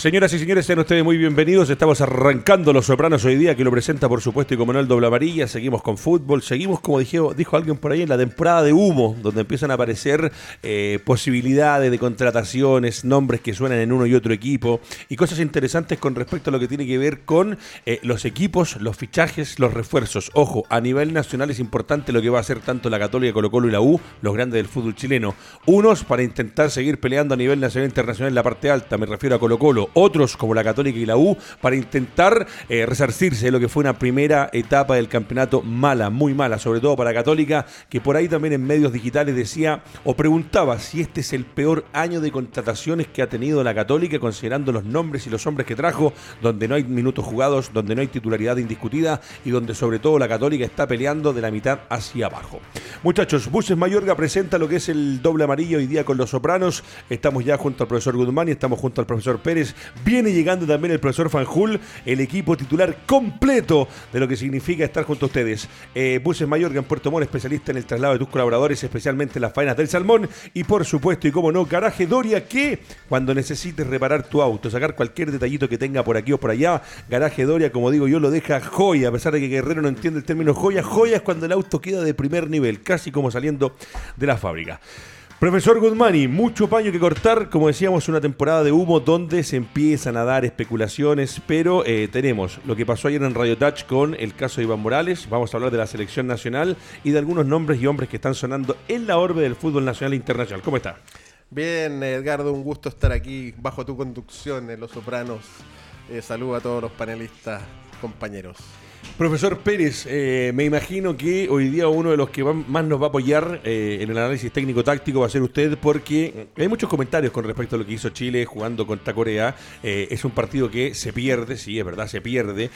Señoras y señores, sean ustedes muy bienvenidos. Estamos arrancando Los Sopranos hoy día, que lo presenta, por supuesto, y como no el doble amarilla. Seguimos con fútbol, seguimos, como dijo, dijo alguien por ahí, en la temporada de humo, donde empiezan a aparecer eh, posibilidades de contrataciones, nombres que suenan en uno y otro equipo, y cosas interesantes con respecto a lo que tiene que ver con eh, los equipos, los fichajes, los refuerzos. Ojo, a nivel nacional es importante lo que va a hacer tanto la Católica, Colo Colo y la U, los grandes del fútbol chileno. Unos para intentar seguir peleando a nivel nacional e internacional en la parte alta, me refiero a Colo Colo otros como la Católica y la U para intentar eh, resarcirse de lo que fue una primera etapa del campeonato mala, muy mala, sobre todo para Católica, que por ahí también en medios digitales decía o preguntaba si este es el peor año de contrataciones que ha tenido la Católica, considerando los nombres y los hombres que trajo, donde no hay minutos jugados, donde no hay titularidad indiscutida y donde sobre todo la Católica está peleando de la mitad hacia abajo. Muchachos, Buses Mayorga presenta lo que es el doble amarillo hoy día con los sopranos. Estamos ya junto al profesor Guzmán y estamos junto al profesor Pérez. Viene llegando también el profesor Fanjul, el equipo titular completo de lo que significa estar junto a ustedes. Eh, Buses Mayorga en Puerto Montt, especialista en el traslado de tus colaboradores, especialmente en las faenas del salmón. Y por supuesto, y como no, Garaje Doria, que cuando necesites reparar tu auto, sacar cualquier detallito que tenga por aquí o por allá, Garaje Doria, como digo yo, lo deja joya, a pesar de que Guerrero no entiende el término joya. Joya es cuando el auto queda de primer nivel, casi como saliendo de la fábrica. Profesor Guzmani, mucho paño que cortar, como decíamos, una temporada de humo donde se empiezan a dar especulaciones, pero eh, tenemos lo que pasó ayer en Radio Touch con el caso de Iván Morales, vamos a hablar de la selección nacional y de algunos nombres y hombres que están sonando en la orbe del fútbol nacional e internacional. ¿Cómo está? Bien, Edgardo, un gusto estar aquí bajo tu conducción en Los Sopranos. Eh, saludo a todos los panelistas, compañeros. Profesor Pérez, eh, me imagino que hoy día uno de los que más nos va a apoyar eh, en el análisis técnico-táctico va a ser usted porque hay muchos comentarios con respecto a lo que hizo Chile jugando contra Corea. Eh, es un partido que se pierde, sí, es verdad, se pierde,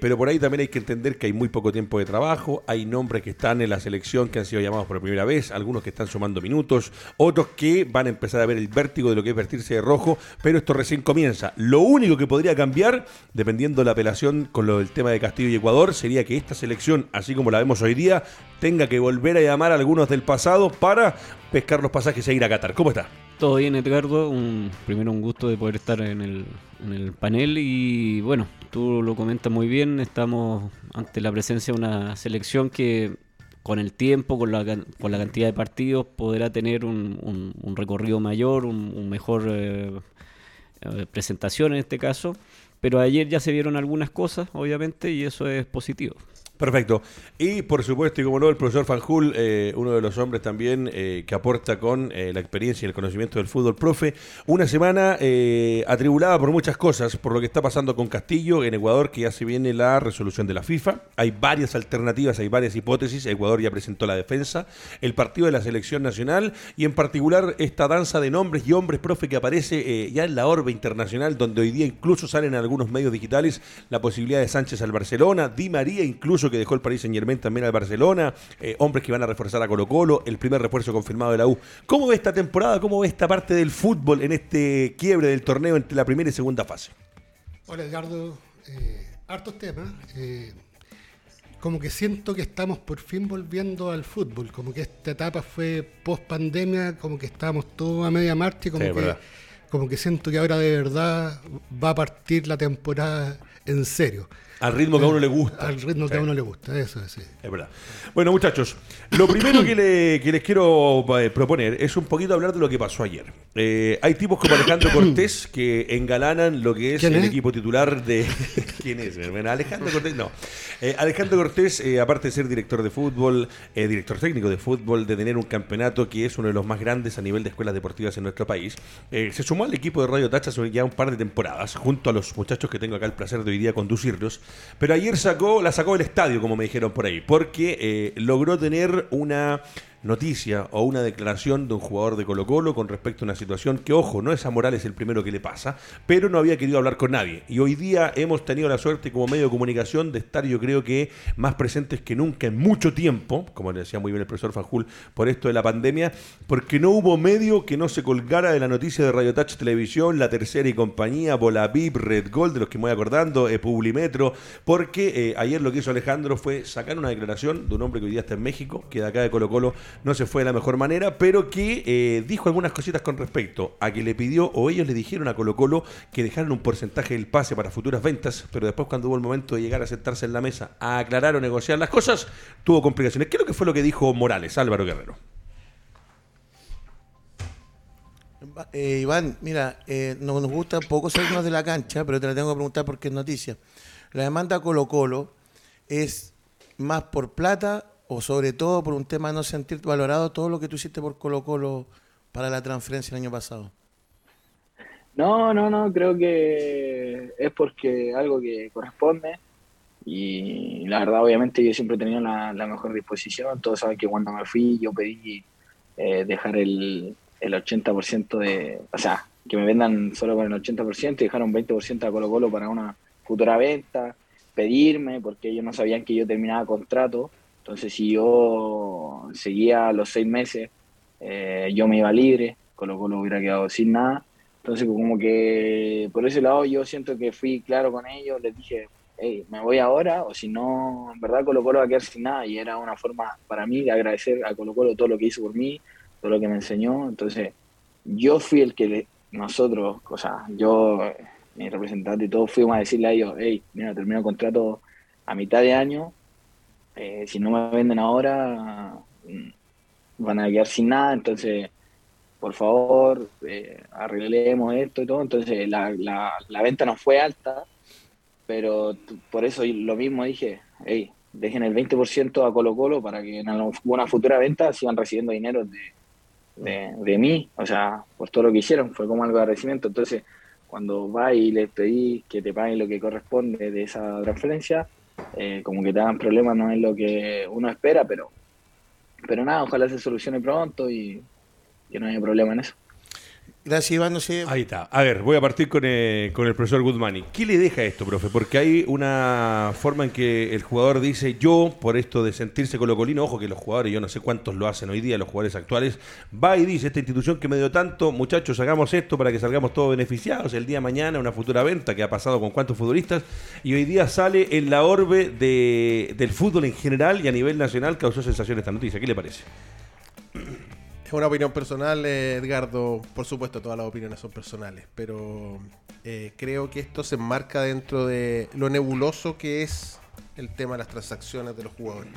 pero por ahí también hay que entender que hay muy poco tiempo de trabajo, hay nombres que están en la selección que han sido llamados por primera vez, algunos que están sumando minutos, otros que van a empezar a ver el vértigo de lo que es vertirse de rojo, pero esto recién comienza. Lo único que podría cambiar, dependiendo de la apelación con lo del tema de Castillo y Ecuador, sería que esta selección, así como la vemos hoy día, tenga que volver a llamar a algunos del pasado para pescar los pasajes e ir a Qatar. ¿Cómo está? Todo bien, Edgardo. Un, primero un gusto de poder estar en el, en el panel y bueno, tú lo comentas muy bien. Estamos ante la presencia de una selección que con el tiempo, con la, con la cantidad de partidos, podrá tener un, recorrido mayor, un, mejor eh, eh, presentación en este caso. Pero ayer ya se vieron algunas cosas, obviamente, y eso es positivo. Perfecto. Y por supuesto, y como no, el profesor Fanjul, eh, uno de los hombres también eh, que aporta con eh, la experiencia y el conocimiento del fútbol, profe, una semana atribulada por muchas cosas, por lo que está pasando con Castillo en Ecuador, que ya se viene la resolución de la FIFA. Hay varias alternativas, hay varias hipótesis. Ecuador ya presentó la defensa, el partido de la selección nacional y en particular esta danza de nombres y hombres, profe, que aparece ya en la orbe internacional, donde hoy día incluso salen en algunos medios digitales la posibilidad de Sánchez al Barcelona, Di María incluso que dejó el Paris Saint Germain también al Barcelona, eh, hombres que van a reforzar a Colo Colo, el primer refuerzo confirmado de la U. ¿Cómo ve esta temporada? ¿Cómo ve esta parte del fútbol en este quiebre del torneo entre la primera y segunda fase? Hola Edgardo, eh, hartos temas. Eh, como que siento que estamos por fin volviendo al fútbol, como que esta etapa fue post pandemia, como que estábamos todos a media marcha, como que como que siento que ahora de verdad va a partir la temporada en serio. Al ritmo que a uno le gusta. Al ritmo que a uno le gusta, eso es, sí. Es verdad. Bueno, muchachos, lo primero que, les quiero eh, proponer es un poquito hablar de lo que pasó ayer. Eh, hay tipos como Alejandro Cortés que engalanan lo que es el equipo titular de. ¿Quién es? Alejandro Cortés, no. Eh, Alejandro Cortés, aparte de ser director de fútbol, director técnico de fútbol, de tener un campeonato que es uno de los más grandes a nivel de escuelas deportivas en nuestro país, se sumó al equipo de Radio Tacha ya un par de temporadas, junto a los muchachos que tengo acá el placer de hoy día conducirlos. Pero ayer sacó, la sacó del estadio, como me dijeron por ahí, porque eh, logró tener una noticia o una declaración de un jugador de Colo Colo con respecto a una situación que, ojo, no es a Morales el primero que le pasa, pero no había querido hablar con nadie. Y hoy día hemos tenido la suerte como medio de comunicación de estar, yo creo que, más presentes que nunca en mucho tiempo, como le decía muy bien el profesor Fajul, por esto de la pandemia, porque no hubo medio que no se colgara de la noticia de Radio Touch Televisión, La Tercera y Compañía, Bolavip, Red Gold, de los que me voy acordando, eh, Publimetro, porque eh, ayer lo que hizo Alejandro fue sacar una declaración de un hombre que hoy día está en México, que de acá de Colo Colo no se fue de la mejor manera, pero que eh, dijo algunas cositas con respecto a que le pidió o ellos le dijeron a Colo Colo que dejaran un porcentaje del pase para futuras ventas, pero después cuando hubo el momento de llegar a sentarse en la mesa a aclarar o negociar las cosas, tuvo complicaciones. ¿Qué es lo que fue lo que dijo Morales, Álvaro Guerrero? Eh, Iván, mira, eh, no nos gusta poco salirnos de la cancha, pero te la tengo que preguntar porque es noticia. La demanda Colo Colo es más por plata o sobre todo por un tema de no sentir valorado todo lo que tú hiciste por Colo Colo para la transferencia el año pasado. No, no, no, creo que es porque algo que corresponde y la verdad obviamente yo siempre he tenido la, mejor disposición, todos saben que cuando me fui yo pedí eh, dejar el, el 80% de, o sea, que me vendan solo con el 80% y dejar un 20% a Colo Colo para una futura venta, pedirme, porque ellos no sabían que yo terminaba contrato, entonces si yo seguía los seis meses, eh, yo me iba libre, Colo Colo hubiera quedado sin nada, entonces como que por ese lado yo siento que fui claro con ellos, les dije, hey, me voy ahora, o si no, en verdad Colo Colo va a quedar sin nada, y era una forma para mí de agradecer a Colo Colo todo lo que hizo por mí, todo lo que me enseñó. Entonces, yo fui el que nosotros, o sea, yo, mi representante y todos fuimos a decirle a ellos, hey, mira, termino el contrato a mitad de año, eh, si no me venden ahora, mm, van a quedar sin nada, entonces, por favor, eh, arreglemos esto y todo. Entonces, la, la, la venta no fue alta, pero por eso lo mismo dije, hey, dejen el 20% a Colo Colo para que en una futura venta sigan recibiendo dinero de, de, mí, o sea, por todo lo que hicieron, fue como algo de agradecimiento. Entonces, cuando va y les pedí que te paguen lo que corresponde de esa transferencia, eh, como que te hagan problemas no es lo que uno espera, pero, pero nada, ojalá se solucione pronto y que no haya problema en eso. Gracias, Iván. No Ahí está. A ver, voy a partir con, eh, con el profesor Goodmani. ¿Qué le deja esto, profe? Porque hay una forma en que el jugador dice, yo, por esto de sentirse colocolino, ojo que los jugadores, yo no sé cuántos lo hacen hoy día, los jugadores actuales, va y dice, esta institución que me dio tanto, muchachos, hagamos esto para que salgamos todos beneficiados el día de mañana, una futura venta que ha pasado con cuántos futbolistas, y hoy día sale en la orbe de, del fútbol en general y a nivel nacional causó sensación esta noticia. ¿Qué le parece? Es una opinión personal, eh, Edgardo. Por supuesto, todas las opiniones son personales, pero eh, creo que esto se enmarca dentro de lo nebuloso que es el tema de las transacciones de los jugadores.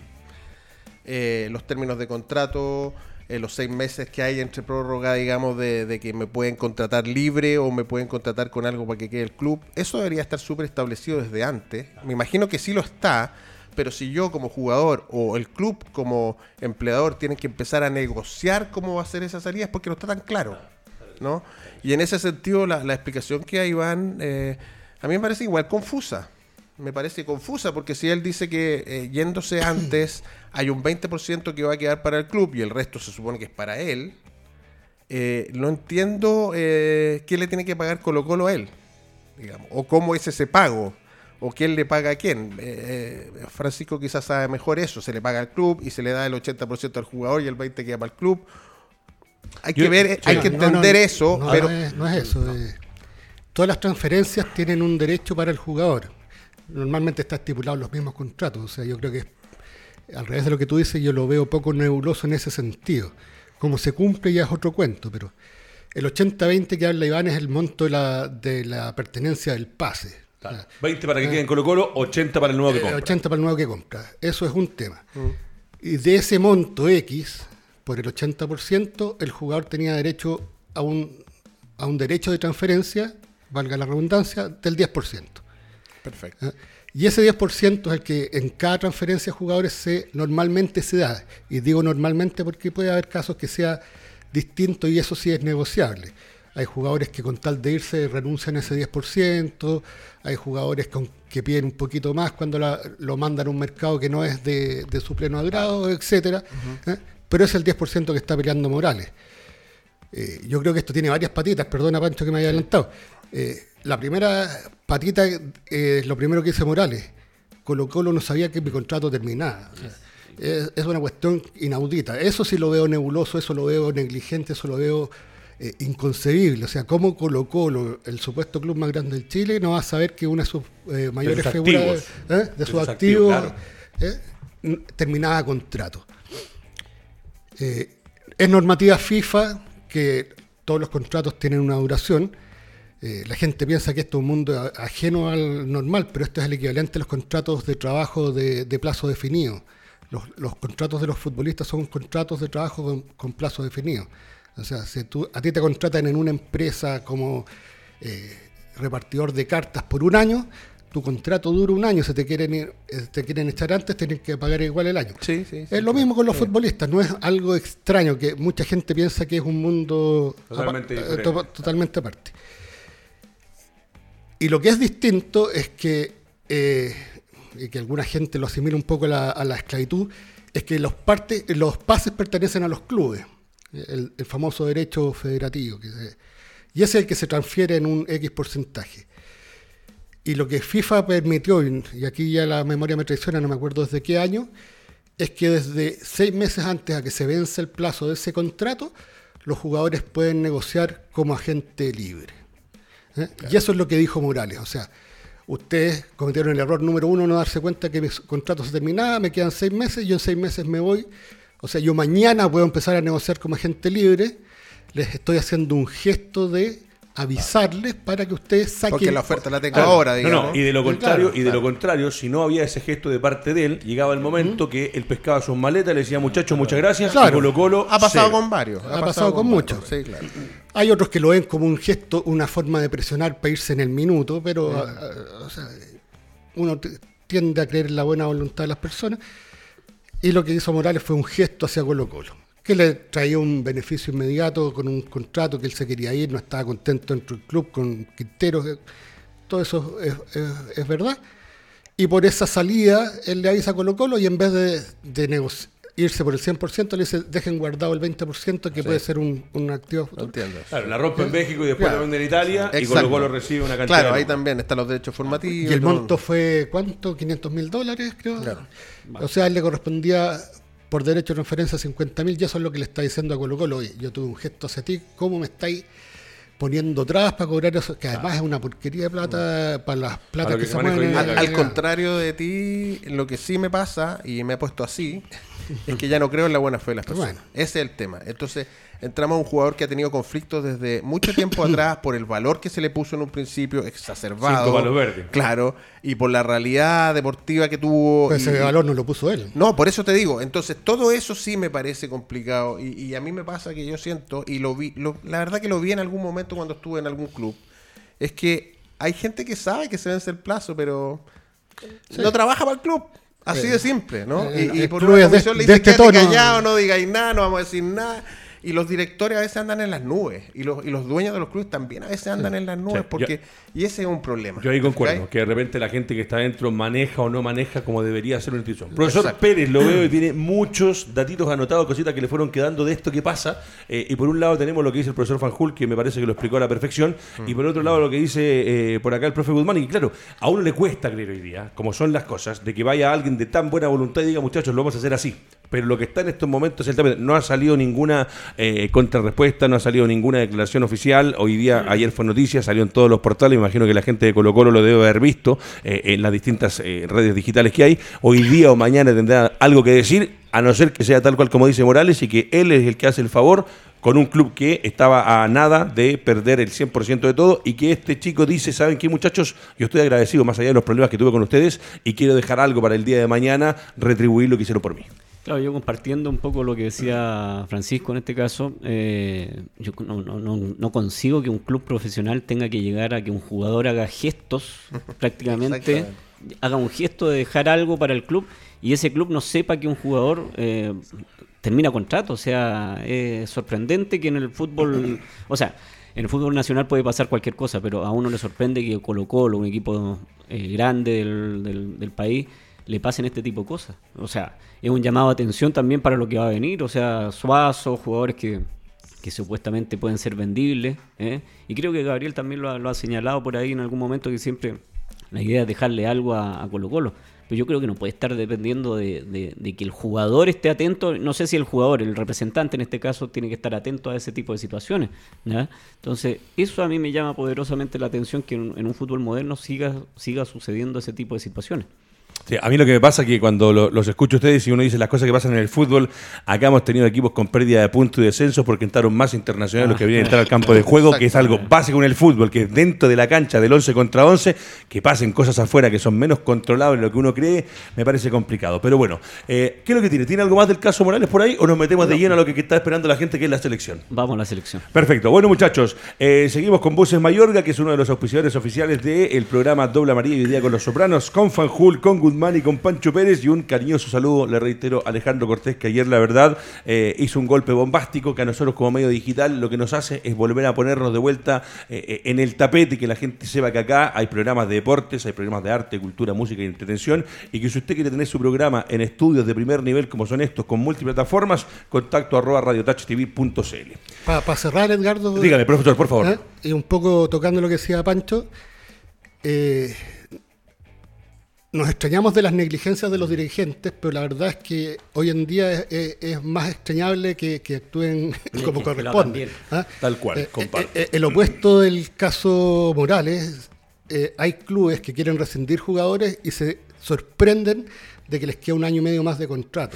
Eh, los términos de contrato, los seis meses que hay entre prórroga, digamos, de, de, que me pueden contratar libre o me pueden contratar con algo para que quede el club, eso debería estar súper establecido desde antes. Me imagino que sí lo está, pero si yo como jugador o el club como empleador tienen que empezar a negociar cómo va a ser esa salida es porque no está tan claro. ¿no? Y en ese sentido la, explicación que hay Iván eh, a mí me parece igual confusa. Me parece confusa porque si él dice que eh, yéndose antes hay un 20% que va a quedar para el club y el resto se supone que es para él, eh, no entiendo qué le tiene que pagar Colo Colo a él, digamos, o cómo es ese pago o quién le paga a quién. Eh, eh, Francisco quizás sabe mejor eso, se le paga al club y se le da el 80% al jugador y el 20% queda para el club. Hay que ver, hay que entender eso, pero... No es, eso. Eh. todas las transferencias tienen un derecho para el jugador. Normalmente está estipulado en los mismos contratos. O sea, yo creo que al revés de lo que tú dices, yo lo veo poco nebuloso en ese sentido. Como se cumple ya es otro cuento, pero el 80-20 que habla Iván es el monto de la, de la pertenencia del pase. 20 para que quede en Colo Colo, 80 para el nuevo que compra. 80 para el nuevo que compra. Eso es un tema. Mm. Y de ese monto X, por el 80%, el jugador tenía derecho a un, a un derecho de transferencia, valga la redundancia, del 10%. Perfecto. ¿Ah? Y ese 10% es el que en cada transferencia de jugadores se, normalmente se da. Y digo normalmente porque puede haber casos que sea distinto y eso sí es negociable. Hay jugadores que con tal de irse renuncian a ese 10%, hay jugadores que piden un poquito más cuando lo mandan a un mercado que no es de, su pleno agrado, etcétera. ¿eh? Pero es el 10% que está peleando Morales. Eh, yo creo que esto tiene varias patitas, perdona Pancho que me haya adelantado. Eh, la primera patita es lo primero que dice Morales. Colo Colo no sabía que mi contrato terminaba. es, una cuestión inaudita. Eso sí lo veo nebuloso, eso lo veo negligente, eso lo veo eh, inconcebible. O sea, ¿cómo Colo Colo, el supuesto club más grande del Chile, no va a saber que una de sus eh, mayores figuras de, sus activos, eh, terminaba contrato? Eh, es normativa FIFA que todos los contratos tienen una duración. Eh, la gente piensa que esto es un mundo ajeno al normal, pero esto es el equivalente a los contratos de trabajo de, de plazo definido. Los, los contratos de los futbolistas son contratos de trabajo con, con plazo definido. O sea, si tú, a ti te contratan en una empresa como eh, repartidor de cartas por un año, tu contrato dura un año, si te quieren, ir- eh, te quieren echar antes, tienen que pagar igual el año. Sí, sí. sí, Es lo mismo con los futbolistas, no es algo extraño, que mucha gente piensa que es un mundo Totalmente apa- eh, to- totalmente aparte. Y lo que es distinto es que, eh, y que alguna gente lo asimila un poco a la, a la esclavitud, es que los, partes, los pases pertenecen a los clubes, el, el famoso derecho federativo, que se- y ese es el que se transfiere en un X porcentaje. Y lo que FIFA permitió, y y aquí ya la memoria me traiciona, no me acuerdo desde qué año, es que desde seis meses antes a que se vence el plazo de ese contrato, los jugadores pueden negociar como agente libre. ¿eh? Y eso es lo que dijo Morales. O sea, ustedes cometieron el error número uno, no darse cuenta que mi contrato se terminaba, me quedan seis meses, yo en seis meses me voy. O sea, yo mañana puedo empezar a negociar como agente libre. Les estoy haciendo un gesto de avisarles para que ustedes saquen... Porque la oferta la tengo Claro, ahora, no, digamos. no, y de lo contrario, claro, y de lo contrario, si no había ese gesto de parte de él, llegaba el momento que él pescaba sus maletas, le decía muchachos, muchas gracias, Claro. y Colo Colo Ha pasado cero. con varios. Ha pasado con muchos. Sí, claro. Hay otros que lo ven como un gesto, una forma de presionar para irse en el minuto, pero ah, ah, o sea, uno tiende a creer en la buena voluntad de las personas. Y lo que hizo Morales fue un gesto hacia Colo Colo, que le traía un beneficio inmediato con un contrato que él se quería ir, no estaba contento dentro del club con Quintero, que- todo eso es, verdad. Y por esa salida, él le avisa a Colo Colo y en vez de, de negoci- irse por el 100%, le dice, dejen guardado el 20% que puede ser un, un activo futuro. Entiendo. Claro, la rompe en México y después Claro. la vende en Italia y Exacto. Colo Colo recibe una cantidad. Claro, ahí también están los derechos formativos. Y el todo. monto fue, ¿cuánto? 500 mil dólares, creo. Claro. O sea, él le correspondía por derecho de referencia 50 mil y eso es lo que le está diciendo a Colo Colo. Oye, yo tuve un gesto hacia ti, ¿cómo me estáis poniendo trabas para cobrar eso? Que además es una porquería de plata para las platas que, que se mueven. Al, al contrario de ti, lo que sí me pasa, y me he puesto así, es que ya no creo en la buena fe de las personas. Bueno. Ese es el tema. Entonces, entramos a un jugador que ha tenido conflictos desde mucho tiempo atrás por el valor que se le puso en un principio, exacerbado. Cinco palos verdes. Claro, y por la realidad deportiva que tuvo. Y- ese valor no lo puso él. No, por eso te digo. Entonces, todo eso sí me parece complicado. Y, y a mí me pasa que yo siento, y lo vi, lo- la verdad que lo vi en algún momento cuando estuve en algún club, es que hay gente que sabe que se vence el plazo, pero no trabaja para el club. Así Eh, de simple, ¿no? eh, y, y el por una es de- comisión le de dice este tono". callado, no digáis nada, no vamos a decir nada. Y los directores a veces andan en las nubes. Y los, y los dueños de los clubes también a veces andan en las nubes. Sí, porque Y ese es un problema. Yo ahí concuerdo, que de repente la gente que está dentro maneja o no maneja como debería hacer una institución. Profesor Exacto. Pérez lo veo y tiene muchos datitos anotados, cositas que le fueron quedando de esto que pasa. Eh, y por un lado tenemos lo que dice el profesor Fanjul, que me parece que lo explicó a la perfección. Y por otro lado lo que dice eh, por acá el profe Guzmán. Y claro, a uno le cuesta creer hoy día, como son las cosas, de que vaya alguien de tan buena voluntad y diga, muchachos, lo vamos a hacer así. Pero lo que está en estos momentos es el tema. No ha salido ninguna eh, contrarrespuesta, no ha salido ninguna declaración oficial. Hoy día, ayer fue noticia, salió en todos los portales. Me imagino que la gente de Colo Colo lo debe haber visto eh, en las distintas eh, redes digitales que hay. Hoy día o mañana tendrá algo que decir, a no ser que sea tal cual como dice Morales y que él es el que hace el favor con un club que estaba a nada de perder el 100% de todo y que este chico dice, ¿saben qué muchachos? Yo estoy agradecido más allá de los problemas que tuve con ustedes y quiero dejar algo para el día de mañana, retribuir lo que hicieron por mí. Claro, yo compartiendo un poco lo que decía Francisco en este caso, eh, yo no, no, no, no consigo que un club profesional tenga que llegar a que un jugador haga gestos prácticamente, haga un gesto de dejar algo para el club y ese club no sepa que un jugador eh, termina contrato. O sea, es sorprendente que en el fútbol, o sea, en el fútbol nacional puede pasar cualquier cosa, pero a uno le sorprende que Colo Colo, un equipo eh, grande del, del- del país, le pasen este tipo de cosas. O sea, es un llamado de atención también para lo que va a venir. O sea, Suazo, jugadores que, que supuestamente pueden ser vendibles. ¿eh? Y creo que Gabriel también lo ha, lo ha señalado por ahí en algún momento que siempre la idea es dejarle algo a, a Colo Colo. Pero yo creo que no puede estar dependiendo de, que el jugador esté atento. No sé si el jugador, el representante en este caso, tiene que estar atento a ese tipo de situaciones. Entonces, eso a mí me llama poderosamente la atención que en, en un fútbol moderno siga, siga sucediendo ese tipo de situaciones. Sí, a mí lo que me pasa es que cuando lo- los escucho a ustedes y uno dice las cosas que pasan en el fútbol, acá hemos tenido equipos con pérdida de puntos y descensos porque entraron más internacionales los que vienen a entrar al campo de juego, que es algo básico en el fútbol, que dentro de la cancha del 11 contra 11, que pasen cosas afuera que son menos controlables de lo que uno cree, me parece complicado. Pero bueno, eh, ¿qué es lo que tiene? ¿Tiene algo más del caso Morales por ahí o nos metemos de lleno a lo que está esperando la gente que es la selección? Vamos a la selección. Perfecto. Bueno, muchachos, eh, seguimos con Buses Mayorga, que es uno de los auspiciadores oficiales del programa Doble Amarilla y hoy día con los Sopranos, con Fanjul, con Guzmán y con Pancho Pérez. Y un cariñoso saludo, le reitero, a Alejandro Cortés, que ayer, la verdad, eh, hizo un golpe bombástico que a nosotros como medio digital lo que nos hace es volver a ponernos de vuelta eh, eh, en el tapete y que la gente sepa que acá hay programas de deportes, hay programas de arte, cultura, música y entretención. Y que si usted quiere tener su programa en estudios de primer nivel como son estos, con multiplataformas, contacto arroba radiotouchtv.cl. Para cerrar, Edgardo. Dígame, profesor, por favor. ¿eh? Y un poco tocando lo que decía Pancho, eh, nos extrañamos de las negligencias de los dirigentes, pero la verdad es que hoy en día es, es- es más extrañable que, que actúen como que corresponde. ¿ah? Tal cual, Eh, eh, eh, el opuesto del caso Morales, eh, hay clubes que quieren rescindir jugadores y se sorprenden de que les queda un año y medio más de contrato.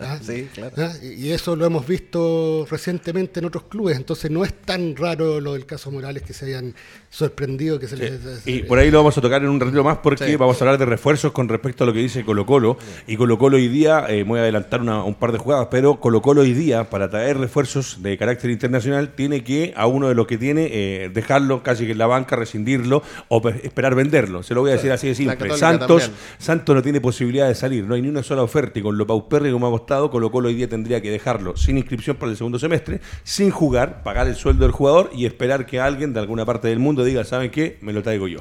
¿ah? Sí, claro. ¿Ah? Y eso lo hemos visto recientemente en otros clubes, entonces no es tan raro lo del caso Morales que se hayan sorprendido que se Sí. les... Y por ahí lo vamos a tocar en un ratito más porque Sí. vamos a hablar de refuerzos con respecto a lo que dice Colo Colo. Y Colo Colo hoy día, eh, voy a adelantar una- un par de jugadas, pero Colo Colo hoy día, para traer refuerzos de carácter internacional, tiene que a uno de los que tiene eh, dejarlo casi que en la banca, rescindirlo o pe- esperar venderlo. Se lo voy a decir así de simple. Santos, también. Santos no tiene posibilidad de salir, no hay ni una sola oferta y con lo paupérrimo como hemos estado, Colo Colo hoy día tendría que dejarlo sin inscripción para el segundo semestre, sin jugar, pagar el sueldo del jugador y esperar que alguien de alguna parte del mundo diga, ¿saben qué? Me lo traigo yo.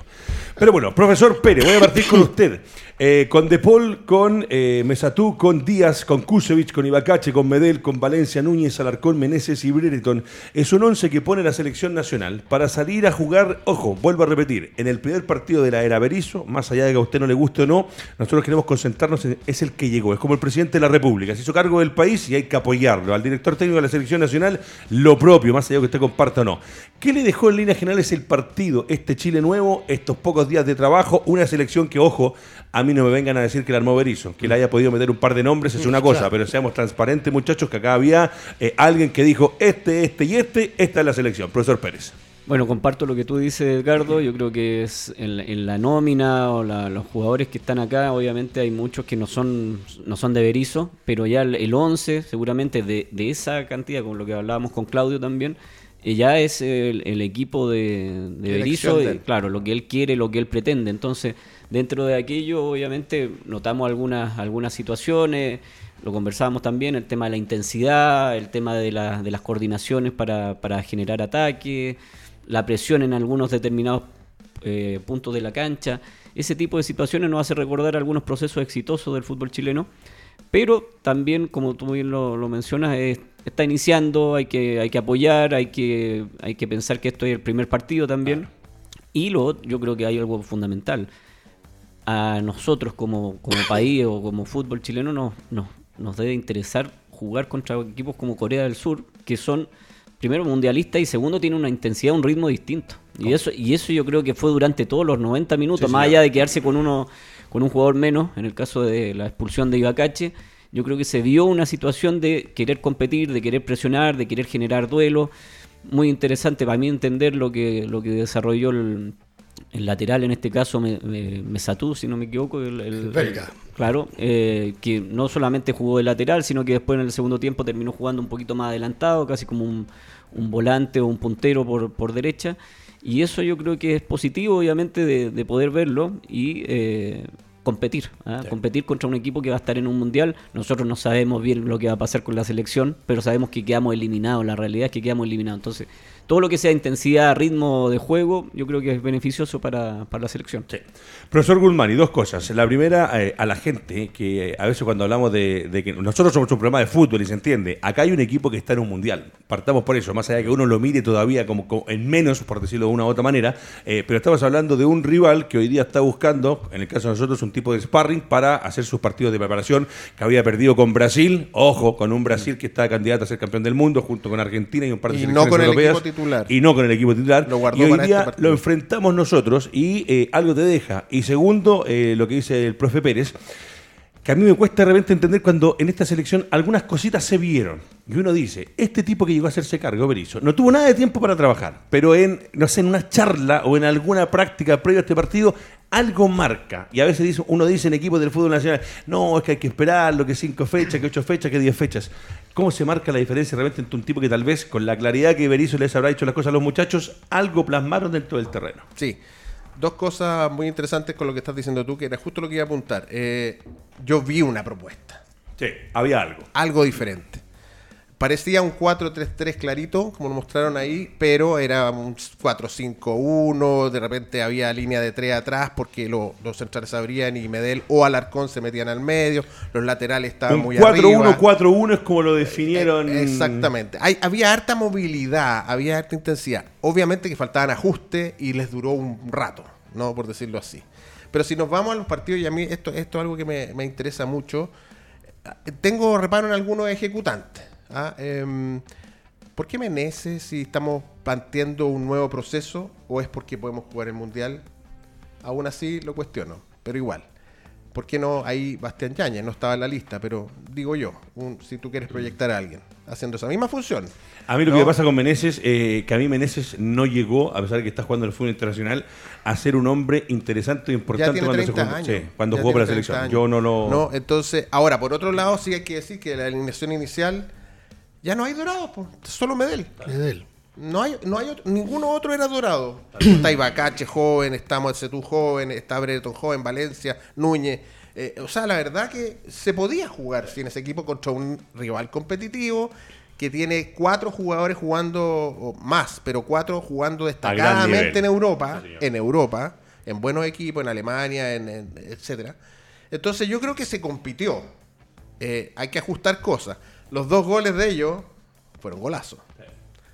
Pero bueno, profesor Pérez, voy a partir con usted. Eh, con De Paul, con eh, Mesatú, con Díaz, con Kusevich, con Ibacache, con Medel, con Valencia, Núñez, Alarcón, Meneses y Brereton. Es un once que pone la selección nacional para salir a jugar, ojo, vuelvo a repetir, en el primer partido de la era Berizzo, más allá de que a usted no le guste o no, nosotros queremos concentrarnos es el que llegó, es como el presidente de la República, se hizo cargo del país y hay que apoyarlo. Al director técnico de la selección nacional, lo propio, más allá de que usted comparta o no. ¿Qué le dejó en líneas generales el partido, este Chile nuevo, estos pocos días de trabajo, una selección que, ojo, a mí no me vengan a decir que la armó Berizzo, que le haya podido meter un par de nombres es una cosa, pero seamos transparentes, muchachos, que acá había eh, alguien que dijo este, este y este, esta es la selección. Profesor Pérez. Bueno, comparto lo que tú dices, Edgardo. Yo creo que es en la, en la nómina o la- los jugadores que están acá, obviamente hay muchos que no son no son de Berizo, pero ya el, el 11, seguramente de, de esa cantidad, con lo que hablábamos con Claudio también, eh, ya es el, el equipo de, de Berizzo, y, claro, lo que él quiere, lo que él pretende. Entonces, dentro de aquello, obviamente, notamos algunas, algunas situaciones, lo conversábamos también, el tema de la intensidad, el tema de, la- de las coordinaciones para, para generar ataque, la presión en algunos determinados eh, puntos de la cancha. Ese tipo de situaciones nos hace recordar algunos procesos exitosos del fútbol chileno, pero también, como tú bien lo, lo mencionas, es- está iniciando, hay que, hay que apoyar, hay que, hay que pensar que esto es el primer partido también. Y lo, yo creo que hay algo fundamental. A nosotros como, como país o como fútbol chileno nos, nos, nos debe interesar jugar contra equipos como Corea del Sur, que son primero mundialistas y segundo tienen una intensidad, un ritmo distinto. Y eso, y eso yo creo que fue durante todos los 90 minutos, Sí, más señor. allá de quedarse con uno, con un jugador menos, en el caso de la expulsión de Ibacache, yo creo que se vio una situación de querer competir, de querer presionar, de querer generar duelo. Muy interesante para mí entender lo que, lo que desarrolló el, el lateral, en este caso me, me- Mesatú, si no me equivoco. El, el-. Claro, eh, que no solamente jugó de lateral, sino que después en el segundo tiempo terminó jugando un poquito más adelantado, casi como un, un volante o un puntero por, por derecha. Y eso yo creo que es positivo, obviamente, de, de poder verlo y eh, competir. ¿ah? Competir contra un equipo que va a estar en un mundial. Nosotros no sabemos bien lo que va a pasar con la selección, pero sabemos que quedamos eliminados. La realidad es que quedamos eliminados. Entonces, todo lo que sea intensidad, ritmo de juego, yo creo que es beneficioso para, para la selección. Sí. Profesor Guzmán, y dos cosas. La primera, eh, a la gente, que a veces cuando hablamos de, de que nosotros somos un programa de fútbol y se entiende, acá hay un equipo que está en un mundial. Partamos por eso, más allá de que uno lo mire todavía como, como en menos, por decirlo de una u otra manera, eh, pero estamos hablando de un rival que hoy día está buscando, en el caso de nosotros, un tipo de sparring para hacer sus partidos de preparación, que había perdido con Brasil, ojo, con un Brasil que está candidato a ser campeón del mundo, junto con Argentina y un par de Y selecciones no con el europeas. equipo titular. y no con el equipo titular. Lo guardó y hoy para día este lo enfrentamos nosotros y eh, algo te deja. Y segundo, eh, lo que dice el profe Pérez, que a mí me cuesta de repente entender cuando en esta selección algunas cositas se vieron. Y uno dice, este tipo que llegó a hacerse cargo, Berizzo, no tuvo nada de tiempo para trabajar, pero en, no sé, en una charla o en alguna práctica previa a este partido, algo marca. Y a veces dice, uno dice en equipos del fútbol nacional, no, es que hay que esperarlo, que cinco fechas, que ocho fechas, que diez fechas. ¿Cómo se marca la diferencia realmente entre un tipo que tal vez, con la claridad que Berizzo les habrá hecho las cosas a los muchachos, algo plasmaron dentro del terreno? Sí. Dos cosas muy interesantes con lo que estás diciendo tú, que era justo lo que iba a apuntar. Eh, yo vi una propuesta, Sí, había algo. algo diferente. Parecía un 4-3-3 clarito, como lo mostraron ahí, pero era un 4-5-1, de repente había línea de 3 atrás porque lo- los centrales abrían y Medel o Alarcón se metían al medio, los laterales estaban Un muy arriba. 4-1-4-1 es como lo definieron. Eh, Exactamente. Hay- había harta movilidad, había harta intensidad. Obviamente que faltaban ajustes y les duró un rato, ¿no? Por decirlo así. Pero si nos vamos a los partidos, y a mí esto, esto es algo que me, me interesa mucho, eh, tengo reparo en algunos ejecutantes. ¿Ah? Em, ¿Por qué Meneses si estamos planteando un nuevo proceso o es porque podemos jugar el Mundial? Aún así lo cuestiono, pero igual. ¿Por qué no ahí Bastián Yañez? No estaba en la lista, pero digo yo, un- si tú quieres proyectar a alguien haciendo esa misma función. A mí lo No. que pasa con Meneses, eh, que a mí Meneses no llegó, a pesar de que está jugando en el fútbol internacional, a ser un hombre interesante e Ya importante tiene cuando, se 30 jugó, años. sí, cuando Ya jugó para la selección. 30 Yo no lo. No, entonces, ahora, por otro lado, sí hay que decir que la alineación inicial ya no hay dorados, po, solo Medel. Medel. No hay, no hay otro- ninguno otro era dorado. está Ibacache joven, estamos Setú joven, está Breton joven, Valencia, Núñez. Eh, o sea, la verdad que se podía jugar sin ese equipo contra un rival competitivo que tiene cuatro jugadores jugando o más, pero cuatro jugando destacadamente en Europa, Sí, en Europa, en buenos equipos, en Alemania, en, en- etcétera. Entonces yo creo que se compitió. Eh, hay que ajustar cosas. Los dos goles de ellos fueron golazos.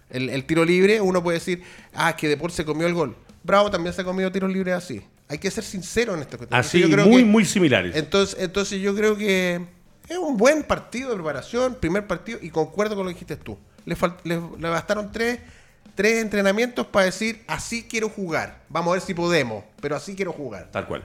El, el tiro libre, uno puede decir, ah, que Deport se comió el gol. Bravo también se ha comido tiros libres así. Hay que ser sincero en esta cuestión. Así, Yo creo muy, que- muy similares. Entonces, entonces yo creo que es un buen partido de preparación, primer partido, y concuerdo con lo que dijiste tú. Le, le- le bastaron tres, tres entrenamientos para decir, así quiero jugar. Vamos a ver si podemos, pero así quiero jugar. Tal cual.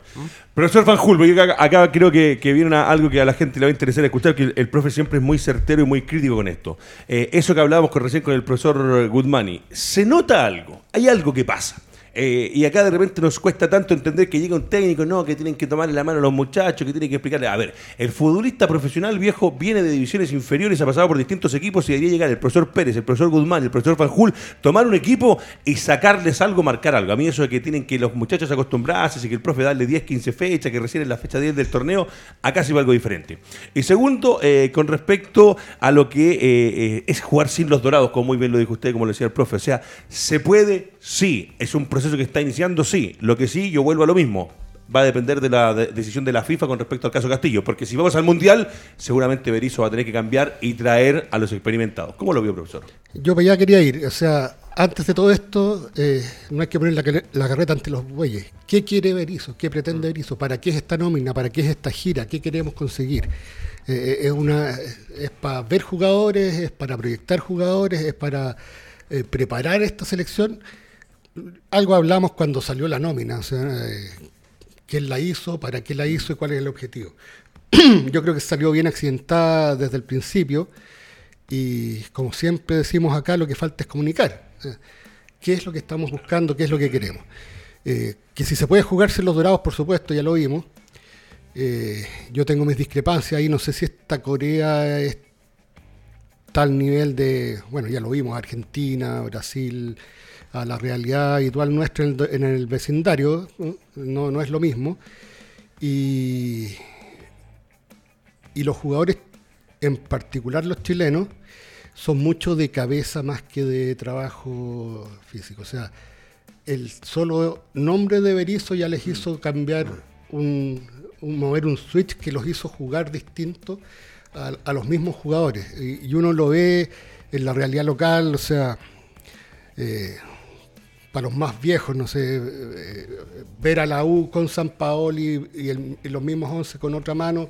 Profesor Hulp, yo acá, creo que, que viene algo que a la gente le va a interesar escuchar, que el, el profe siempre es muy certero y muy crítico con esto. Eh, eso que hablábamos recién con el profesor Goodmani, se nota algo, hay algo que pasa. Eh, y acá de repente nos cuesta tanto entender que llega un técnico, no, que tienen que tomarle la mano a los muchachos, que tienen que explicarle. A ver, el futbolista profesional viejo viene de divisiones inferiores, ha pasado por distintos equipos y debería llegar el profesor Pérez, el profesor Guzmán, el profesor Fanjul, tomar un equipo y sacarles algo, marcar algo. A mí eso de que tienen que los muchachos acostumbrarse, y que el profe darle 10, 15 fechas, que recién en la fecha 10 del torneo, acá se va algo diferente. Y segundo, eh, con respecto a lo que eh, es jugar sin los dorados, como muy bien lo dijo usted, como lo decía el profe. O sea, ¿se puede? Sí. ¿Es un proceso que está iniciando? Sí. Lo que sí, yo vuelvo a lo mismo. Va a depender de la de- decisión de la FIFA con respecto al caso Castillo. Porque si vamos al Mundial, seguramente Berizzo va a tener que cambiar y traer a los experimentados. ¿Cómo lo vio, profesor? Yo allá quería ir. O sea, antes de todo esto, eh, no hay que poner la, carre- la carreta ante los bueyes. ¿Qué quiere Berizzo? ¿Qué pretende Berizzo? ¿Para qué es esta nómina? ¿Para qué es esta gira? ¿Qué queremos conseguir? Eh, es una es para ver jugadores, es para proyectar jugadores, es para eh, preparar esta selección. Algo hablamos cuando salió la nómina, o sea, eh, quién la hizo, para qué la hizo y cuál es el objetivo. Yo creo que salió bien accidentada desde el principio y como siempre decimos acá, lo que falta es comunicar. ¿Qué es lo que estamos buscando? ¿Qué es lo que queremos? Eh, que si se puede jugarse los dorados, por supuesto, ya lo vimos. Eh, yo tengo mis discrepancias ahí, no sé si esta Corea es tal nivel de, bueno, ya lo vimos, Argentina, Brasil, a la realidad habitual nuestra en el, en el vecindario, no, no es lo mismo. Y, y los jugadores, en particular los chilenos, son mucho de cabeza más que de trabajo físico. O sea, el solo nombre de Berizzo ya les hizo cambiar un, un- mover un switch que los hizo jugar distinto a, a los mismos jugadores. Y, y uno lo ve en la realidad local, o sea, eh, para los más viejos, no sé, eh, ver a la U con San Paoli y, el- y los mismos 11 con otra mano,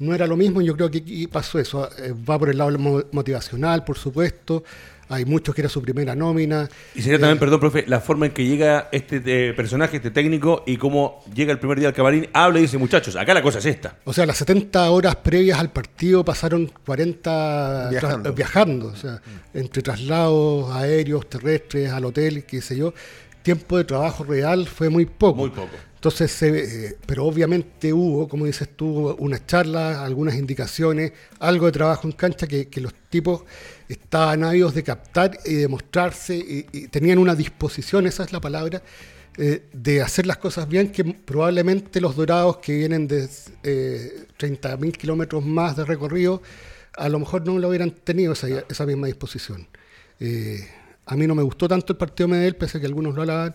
no era lo mismo. Yo creo que aquí pasó eso. Eh, va por el lado mo- motivacional, por supuesto. Hay muchos que era su primera nómina. Y sería también, perdón, profe, la forma en que llega este eh, personaje, este técnico, y cómo llega el primer día al camarín, habla y dice, muchachos, acá la cosa es esta. O sea, las 70 horas previas al partido pasaron 40 tra- Viajando. viajando, o sea, entre traslados aéreos, terrestres, al hotel, qué sé yo. Tiempo de trabajo real fue muy poco. Muy poco. Entonces, eh, pero obviamente hubo, como dices tú, unas charlas, algunas indicaciones, algo de trabajo en cancha que, que los tipos estaban ávidos de captar y de mostrarse y, y tenían una disposición, esa es la palabra, eh, de hacer las cosas bien que probablemente los dorados que vienen de eh, 30.000 kilómetros más de recorrido, a lo mejor no lo hubieran tenido esa, esa misma disposición. Eh, a mí no me gustó tanto el partido de Medel, pese a que algunos lo alaban.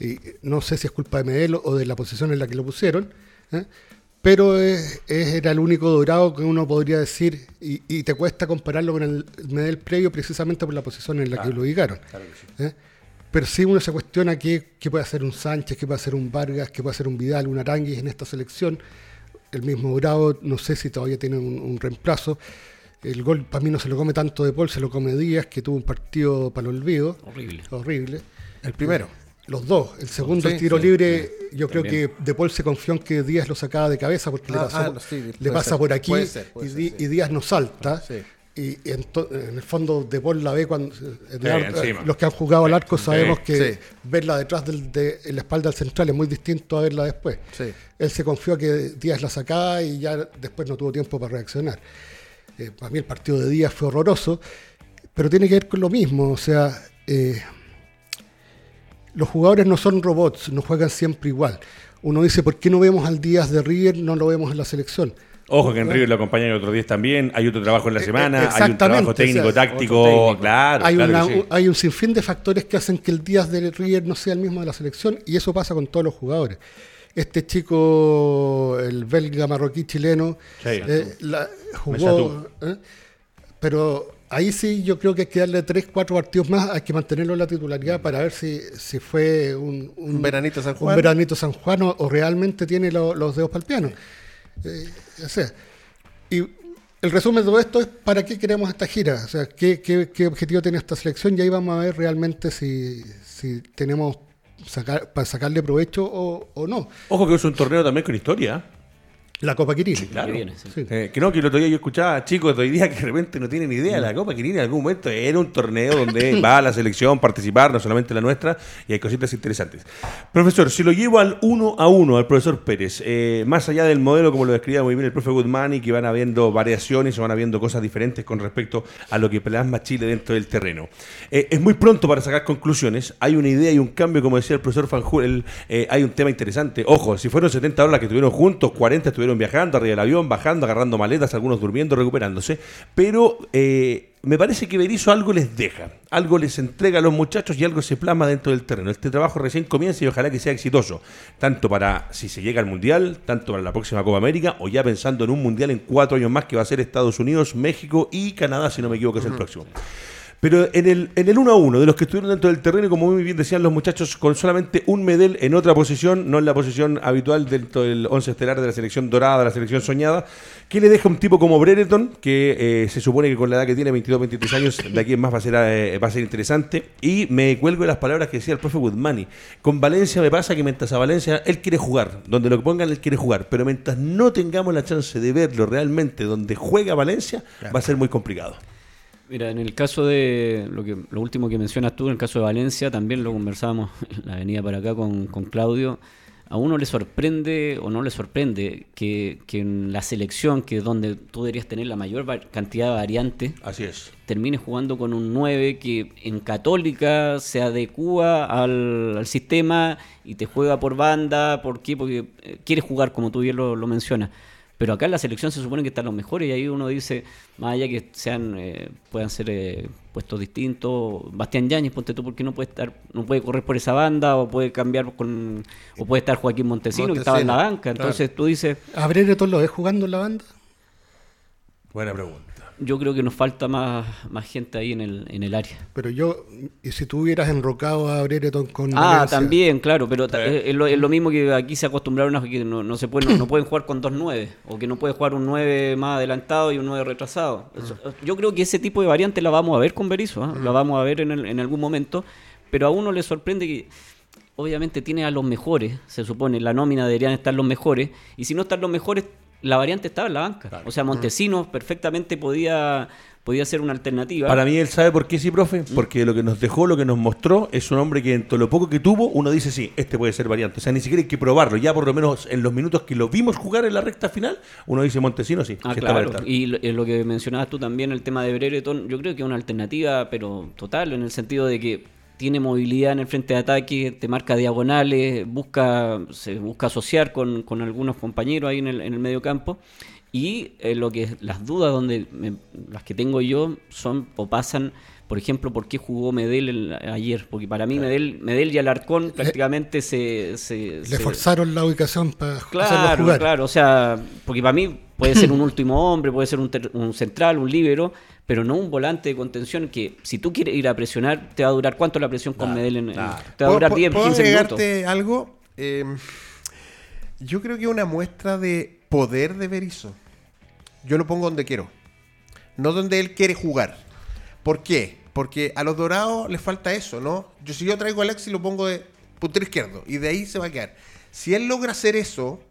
Y no sé si es culpa de Medel o de la posición en la que lo pusieron. ¿eh? Pero es- es- era el único dorado que uno podría decir, y, y te cuesta compararlo con el Medel previo precisamente por la posición en la que lo ubicaron. ¿eh? Pero sí uno se cuestiona qué, qué puede hacer un Sánchez, qué puede hacer un Vargas, qué puede hacer un Vidal, un Aranguis en esta selección. El mismo Dorado, no sé si todavía tiene un, un reemplazo. El gol para mí no se lo come tanto de Paul, se lo come Díaz, que tuvo un partido para el olvido. Horrible. Horrible. El primero. Los dos. El segundo, Sí, el tiro sí, libre, yo creo que De Paul se confió en que Díaz lo sacaba de cabeza porque le Ah, pasó, ah, no, sí, le pasa ser, por aquí puede ser, puede y, ser, Di- sí. y Díaz no salta. Sí. Y, ento- en el fondo De Paul la ve cuando... encima. los que han jugado al arco sabemos Sí, que sí. verla detrás del- de, en la espalda del central es muy distinto a verla después. Sí. Él se confió que Díaz la sacaba y ya después no tuvo tiempo para reaccionar. Eh, para mí el partido de Díaz fue horroroso, pero tiene que ver con lo mismo. O sea, eh, los jugadores no son robots, no juegan siempre igual. Uno dice, ¿por qué no vemos al Díaz de River, no lo vemos en la selección? Ojo que en River lo acompañan otros días también, hay otro trabajo en la Eh, semana, hay un trabajo técnico, o sea, táctico, técnico. claro, hay, claro una- que sí. hay un sinfín de factores que hacen que el Díaz de River no sea el mismo de la selección y eso pasa con todos los jugadores. Este chico, el belga marroquí chileno, Sí. eh, la- jugó. ¿eh? pero ahí sí yo creo que hay que darle tres, cuatro partidos más, hay que mantenerlo en la titularidad para ver si, si fue un, Un veranito San un Juan. veranito San Juan o, o realmente tiene lo- los dedos para el piano. Eh, o sea, y el resumen de todo esto es para qué queremos esta gira, o sea, qué, qué- qué objetivo tiene esta selección y ahí vamos a ver realmente si, si tenemos sacar, para sacarle provecho o, o no. Ojo que es un torneo también con historia. La Copa Quirino. Claro. Que viene, sí. Sí. Eh, que no, que el otro día yo escuchaba a chicos de hoy día que de repente no tienen idea. La Copa Quirina en algún momento era un torneo donde va la selección a participar, no solamente la nuestra, y hay cositas interesantes. Profesor, si lo llevo al uno a uno, al profesor Pérez, eh, más allá del modelo, como lo describía muy bien el profe Goodman, y que van habiendo variaciones o van habiendo cosas diferentes con respecto a lo que plasma Chile dentro del terreno. Eh, es muy pronto para sacar conclusiones. Hay una idea y un cambio, como decía el profesor Fanjul, eh, hay un tema interesante. Ojo, si fueron 70 horas las que estuvieron juntos, 40 estuvieron viajando arriba del avión, bajando, agarrando maletas, algunos durmiendo, recuperándose. Pero eh, me parece que Berizzo algo les deja, algo les entrega a los muchachos y algo se plasma dentro del terreno. Este trabajo recién comienza y ojalá que sea exitoso, tanto para si se llega al Mundial, tanto para la próxima Copa América o ya pensando en un Mundial en cuatro años más que va a ser Estados Unidos, México y Canadá, si no me equivoco, es el próximo. Pero en el, en el 1 a 1, de los que estuvieron dentro del terreno, y como muy bien decían los muchachos, con solamente un Medel en otra posición, no en la posición habitual dentro del 11 estelar de la selección dorada, de la selección soñada, que le deja un tipo como Brereton, que eh, se supone que con la edad que tiene, 22, 23 años, de aquí en más va a ser, eh, va a ser interesante. Y me cuelgo de las palabras que decía el profe Woodmani. Con Valencia me pasa que mientras a Valencia él quiere jugar, donde lo pongan él quiere jugar, pero mientras no tengamos la chance de verlo realmente donde juega Valencia, va a ser muy complicado. Mira, en el caso de lo que lo último que mencionas tú, en el caso de Valencia, también lo conversábamos en la avenida para acá con, con Claudio. A uno le sorprende o no le sorprende que, que en la selección, que es donde tú deberías tener la mayor cantidad de variantes, Así es. termines jugando con un 9 que en Católica se adecua al, al sistema y te juega por banda. ¿Por qué? Porque eh, quiere jugar, como tú bien lo, lo mencionas. Pero acá en la selección se supone que están los mejores y ahí uno dice, más allá que sean eh, puedan ser eh, puestos distintos, Bastián Yáñez, ponte tú, porque no puede estar, no puede correr por esa banda, o puede cambiar con, o puede estar Joaquín Montesino, que estaba en la banca. Entonces tú dices, ¿A Brereton lo ves jugando en la banda? Buena pregunta. Yo creo que nos falta más, más gente ahí en el, en el área. Pero yo, y si tú hubieras enrocado a Brereton con Ah, Valencia, también, claro, pero ta- es, es lo, es lo mismo que aquí se acostumbraron a que no, no se pueden, no, pueden jugar con dos nueve, o que no puede jugar un 9 más adelantado y un 9 retrasado. Eso- Yo creo que ese tipo de variante la vamos a ver con Berizzo, ¿ah? la vamos a ver en, el- en algún momento, pero a uno le sorprende que obviamente tiene a los mejores, se supone, la nómina deberían estar los mejores, y si no están los mejores, la variante estaba en la banca. O sea, Montesinos perfectamente podía, podía ser una alternativa. Para mí él sabe por qué sí, profe, porque lo que nos dejó, lo que nos mostró, es un hombre que en todo lo poco que tuvo, uno dice, sí, este puede ser variante. O sea, ni siquiera hay que probarlo. Ya por lo menos en los minutos que lo vimos jugar en la recta final, uno dice Montesino, sí, Ah, sí claro. Y lo, eh, lo que mencionabas tú también, el tema de Brereton, yo creo que es una alternativa, pero total, en el sentido de que tiene movilidad en el frente de ataque, te marca diagonales, busca, se busca asociar con, con algunos compañeros ahí en el, en el medio campo. Y eh, lo que las dudas donde me- las que tengo yo son o pasan, por ejemplo, por qué jugó Medel el- ayer. Porque para mí Medel, Medel y Alarcón prácticamente se, se- le se- forzaron la ubicación para Claro, jugar. claro, o sea, porque para mí puede ser un último hombre, puede ser un, ter- un central, un líbero, pero no un volante de contención que si tú quieres ir a presionar, te va a durar cuánto la presión con Medel en, en- te va a ¿Puedo- durar puedo- 10, ¿puedo 15 minutos. agregarte algo? Eh, yo creo que es una muestra de poder de Berizzo. Yo lo pongo donde quiero. No donde él quiere jugar. ¿Por qué? Porque a los dorados les falta eso, ¿no? Yo si yo traigo a Alexis lo pongo de puntero izquierdo y de ahí se va a quedar. Si él logra hacer eso,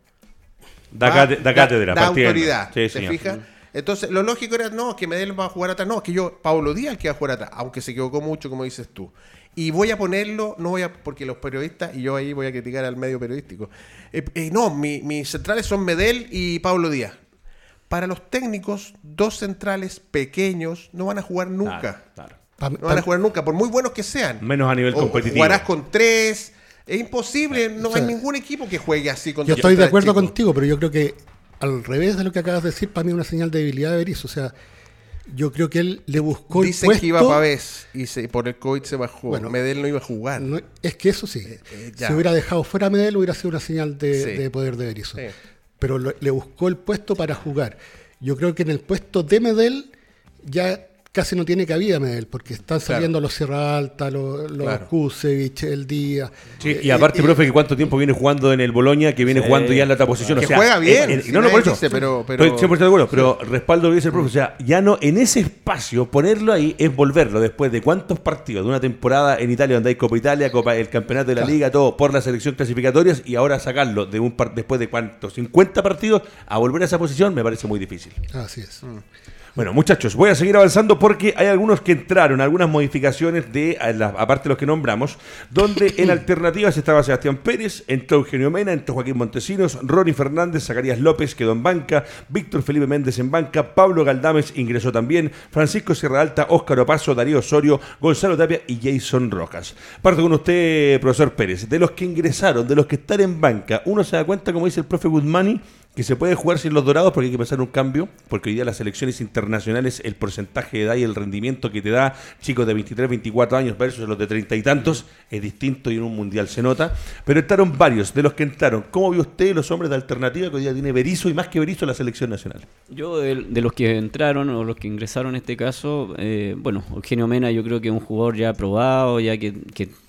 Da, va- cate- da cátedra, da partiendo. autoridad. Sí, ¿Te fijas? Entonces, lo lógico era, no, que Medel va a jugar atrás. No, es que yo, Pablo Díaz, que va a jugar atrás, aunque se equivocó mucho, como dices tú. Y voy a ponerlo, no voy a, porque los periodistas, y yo ahí voy a criticar al medio periodístico. Eh, eh, no, mi- mis centrales son Medel y Pablo Díaz. Para los técnicos, dos centrales pequeños no van a jugar nunca. Claro, No van a jugar nunca, por muy buenos que sean. Menos a nivel O competitivo. Jugarás con tres. Es imposible, no O sea, hay ningún equipo que juegue así con Yo estoy de acuerdo chicos. contigo, pero yo creo que al revés de lo que acabas de decir, para mí es una señal de debilidad de Berizzo. O sea, yo creo que él le buscó el puesto. que iba para vez y se, por el COVID se bajó. Bueno, Medel no iba a jugar. No, es que eso sí. eh, ya. si hubiera dejado fuera a Medel, hubiera sido una señal de, Sí. de poder de Berizzo. Sí. Pero lo- le buscó el puesto para jugar. Yo creo que en el puesto de Medel ya casi no tiene cabida Medel, porque están saliendo los Sierra Alta, los, los Claro. Kusevich, el Díaz. Sí, y aparte, profe, que cuánto tiempo viene jugando en el Boloña, que viene jugando ya en la otra posición. Que o sea, juega bien, en- en- si no, no, por eso. dice, pero- pero- Estoy 100% de acuerdo, pero respaldo lo que dice el profe. O sea, ya no, en ese espacio, ponerlo ahí es volverlo después de cuántos partidos de una temporada en Italia, donde hay Copa Italia, Copa, el campeonato de la Liga, todo por la selección clasificatorias, y ahora sacarlo de un par- después de cuántos, 50 partidos, a volver a esa posición, me parece muy difícil. Así es. Bueno, muchachos, voy a seguir avanzando porque hay algunos que entraron, algunas modificaciones de, aparte de los que nombramos, donde en alternativas estaba Sebastián Pérez, entró Eugenio Mena, entró Joaquín Montesinos, Ronnie Fernández, Zacarías López quedó en banca, Víctor Felipe Méndez en banca, Pablo Galdames ingresó también, Francisco Sierra Alta, Óscar Opaso, Darío Osorio, Gonzalo Tapia y Jason Rojas. Parto con usted, profesor Pérez. De los que ingresaron, de los que están en banca, uno se da cuenta, como dice el profe Guzmani, que se puede jugar sin los dorados porque hay que pensar un cambio, porque hoy día las selecciones internacionales, el porcentaje de edad y el rendimiento que te da chicos de 23, 24 años versus los de 30 y tantos es distinto y en un mundial se nota. Pero entraron varios de los que entraron. ¿Cómo vio usted los hombres de alternativa que hoy día tiene Berizzo y más que Berizzo la selección nacional? Yo, de, los que entraron o los que ingresaron en este caso, eh, bueno, Eugenio Mena yo creo que es un jugador ya probado, ya que-